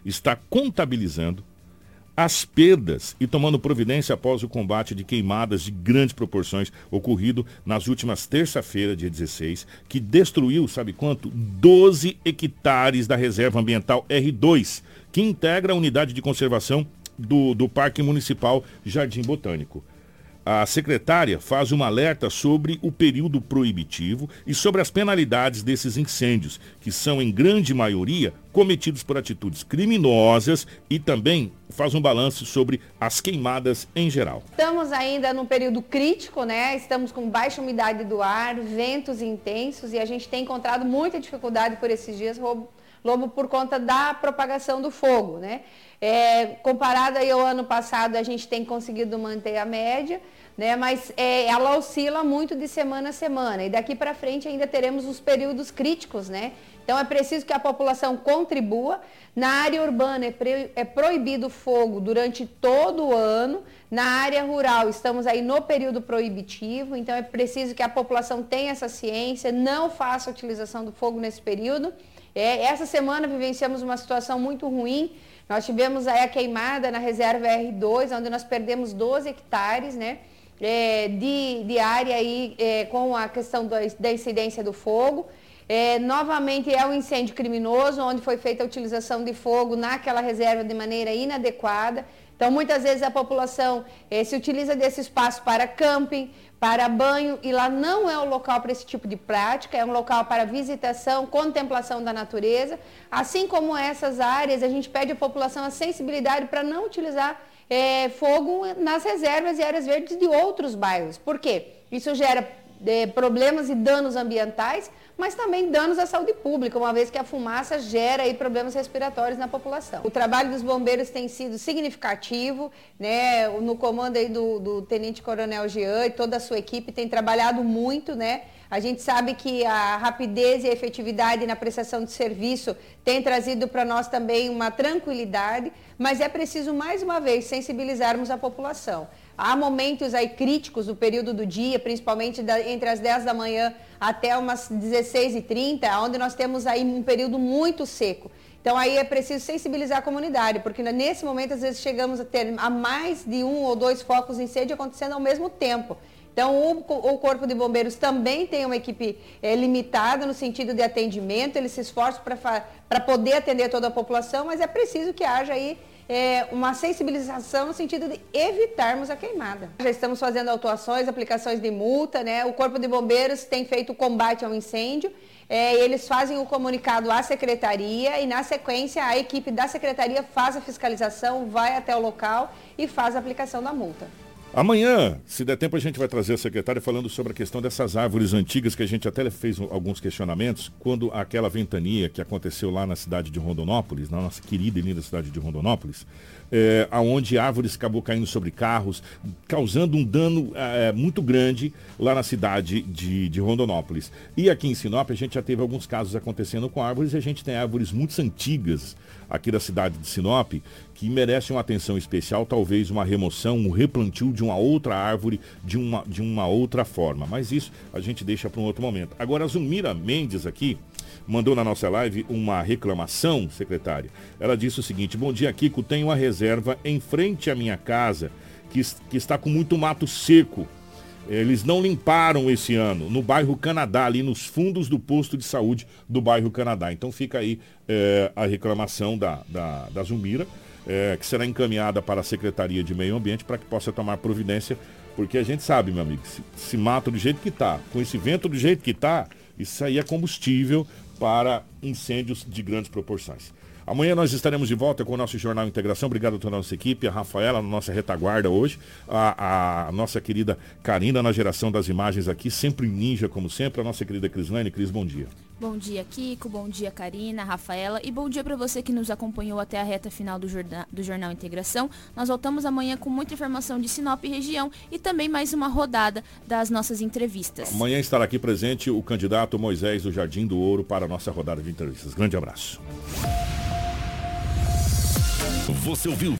está contabilizando as perdas e tomando providência após o combate de queimadas de grandes proporções ocorrido nas últimas terça-feira, dia 16, que destruiu, sabe quanto? 12 hectares da reserva ambiental R2, que integra a unidade de conservação do, do Parque Municipal Jardim Botânico a secretária faz um alerta sobre o período proibitivo e sobre as penalidades desses incêndios, que são, em grande maioria, cometidos por atitudes criminosas e também faz um balanço sobre as queimadas em geral. Estamos ainda num período crítico, né? Estamos com baixa umidade do ar, ventos intensos e a gente tem encontrado muita dificuldade por esses dias, Lobo, por conta da propagação do fogo, né? É, comparado aí ao ano passado, a gente tem conseguido manter a média, né? Mas é, ela oscila muito de semana a semana e daqui para frente ainda teremos os períodos críticos, né? Então é preciso que a população contribua. Na área urbana é, é proibido fogo durante todo o ano. Na área rural estamos aí no período proibitivo, então é preciso que a população tenha essa ciência, não faça utilização do fogo nesse período. É, essa semana vivenciamos uma situação muito ruim. Nós tivemos a queimada na reserva R2, onde nós perdemos 12 hectares, né? é, de, de área aí, é, com a questão da, da incidência do fogo. É, novamente é um incêndio criminoso, onde foi feita a utilização de fogo naquela reserva de maneira inadequada. Então, muitas vezes a população é, se utiliza desse espaço para camping, para banho, e lá não é o local para esse tipo de prática, é um local para visitação, contemplação da natureza. Assim como essas áreas, a gente pede à população a sensibilidade para não utilizar é, fogo nas reservas e áreas verdes de outros bairros. Por quê? Isso gera é, problemas e danos ambientais, mas também danos à saúde pública, uma vez que a fumaça gera aí problemas respiratórios na população. O trabalho dos bombeiros tem sido significativo, né? No comando aí do, do Tenente Coronel Jean e toda a sua equipe tem trabalhado muito, né? A gente sabe que a rapidez e a efetividade na prestação de serviço tem trazido para nós também uma tranquilidade, mas é preciso mais uma vez sensibilizarmos a população. Há momentos aí críticos no período do dia, principalmente da, entre as 10 da manhã até umas 16h30, onde nós temos aí um período muito seco. Então aí é preciso sensibilizar a comunidade, porque nesse momento às vezes chegamos a ter a mais de um ou dois focos de incêndio acontecendo ao mesmo tempo. Então, o, o, Corpo de Bombeiros também tem uma equipe é, limitada no sentido de atendimento, eles se esforçam para poder atender toda a população, mas é preciso que haja aí é, uma sensibilização no sentido de evitarmos a queimada. Já estamos fazendo autuações, aplicações de multa, né? O Corpo de Bombeiros tem feito combate ao incêndio. É, eles fazem o comunicado à secretaria e, na sequência, a equipe da secretaria faz a fiscalização, vai até o local e faz a aplicação da multa. Amanhã, se der tempo, a gente vai trazer a secretária falando sobre a questão dessas árvores antigas, que a gente até fez alguns questionamentos, quando aquela ventania que aconteceu lá na cidade de Rondonópolis, na nossa querida e linda cidade de Rondonópolis, é, aonde árvores acabou caindo sobre carros, causando um dano é, muito grande lá na cidade de, de Rondonópolis. E aqui em Sinop, a gente já teve alguns casos acontecendo com árvores, e a gente tem árvores muito antigas aqui da cidade de Sinop, que merece uma atenção especial, talvez uma remoção, um replantio de uma outra árvore de uma, de uma outra forma. Mas isso a gente deixa para um outro momento. Agora, a Zumira Mendes aqui mandou na nossa live uma reclamação, secretária. Ela disse o seguinte: Bom dia, Kiko. Tenho uma reserva em frente à minha casa que, que está com muito mato seco. Eles não limparam esse ano no bairro Canadá, ali nos fundos do posto de saúde do bairro Canadá. Então fica aí é, a reclamação da, da, da Zumira é, que será encaminhada para a Secretaria de Meio Ambiente para que possa tomar providência, porque a gente sabe, meu amigo, se, se mata do jeito que está, com esse vento do jeito que está, isso aí é combustível para incêndios de grandes proporções. Amanhã nós estaremos de volta com o nosso Jornal Integração. Obrigado a toda a nossa equipe, a Rafaela, na nossa retaguarda hoje, a, a, nossa querida Karina na geração das imagens aqui, sempre ninja, como sempre, a nossa querida Crislane. Cris, bom dia. Bom dia, Kiko. Bom dia, Karina, Rafaela. E bom dia para você que nos acompanhou até a reta final do, jornal, do Jornal Integração. Nós voltamos amanhã com muita informação de Sinop e região e também mais uma rodada das nossas entrevistas. Amanhã estará aqui presente o candidato Moisés do Jardim do Ouro para a nossa rodada de entrevistas. Grande abraço. Você ouviu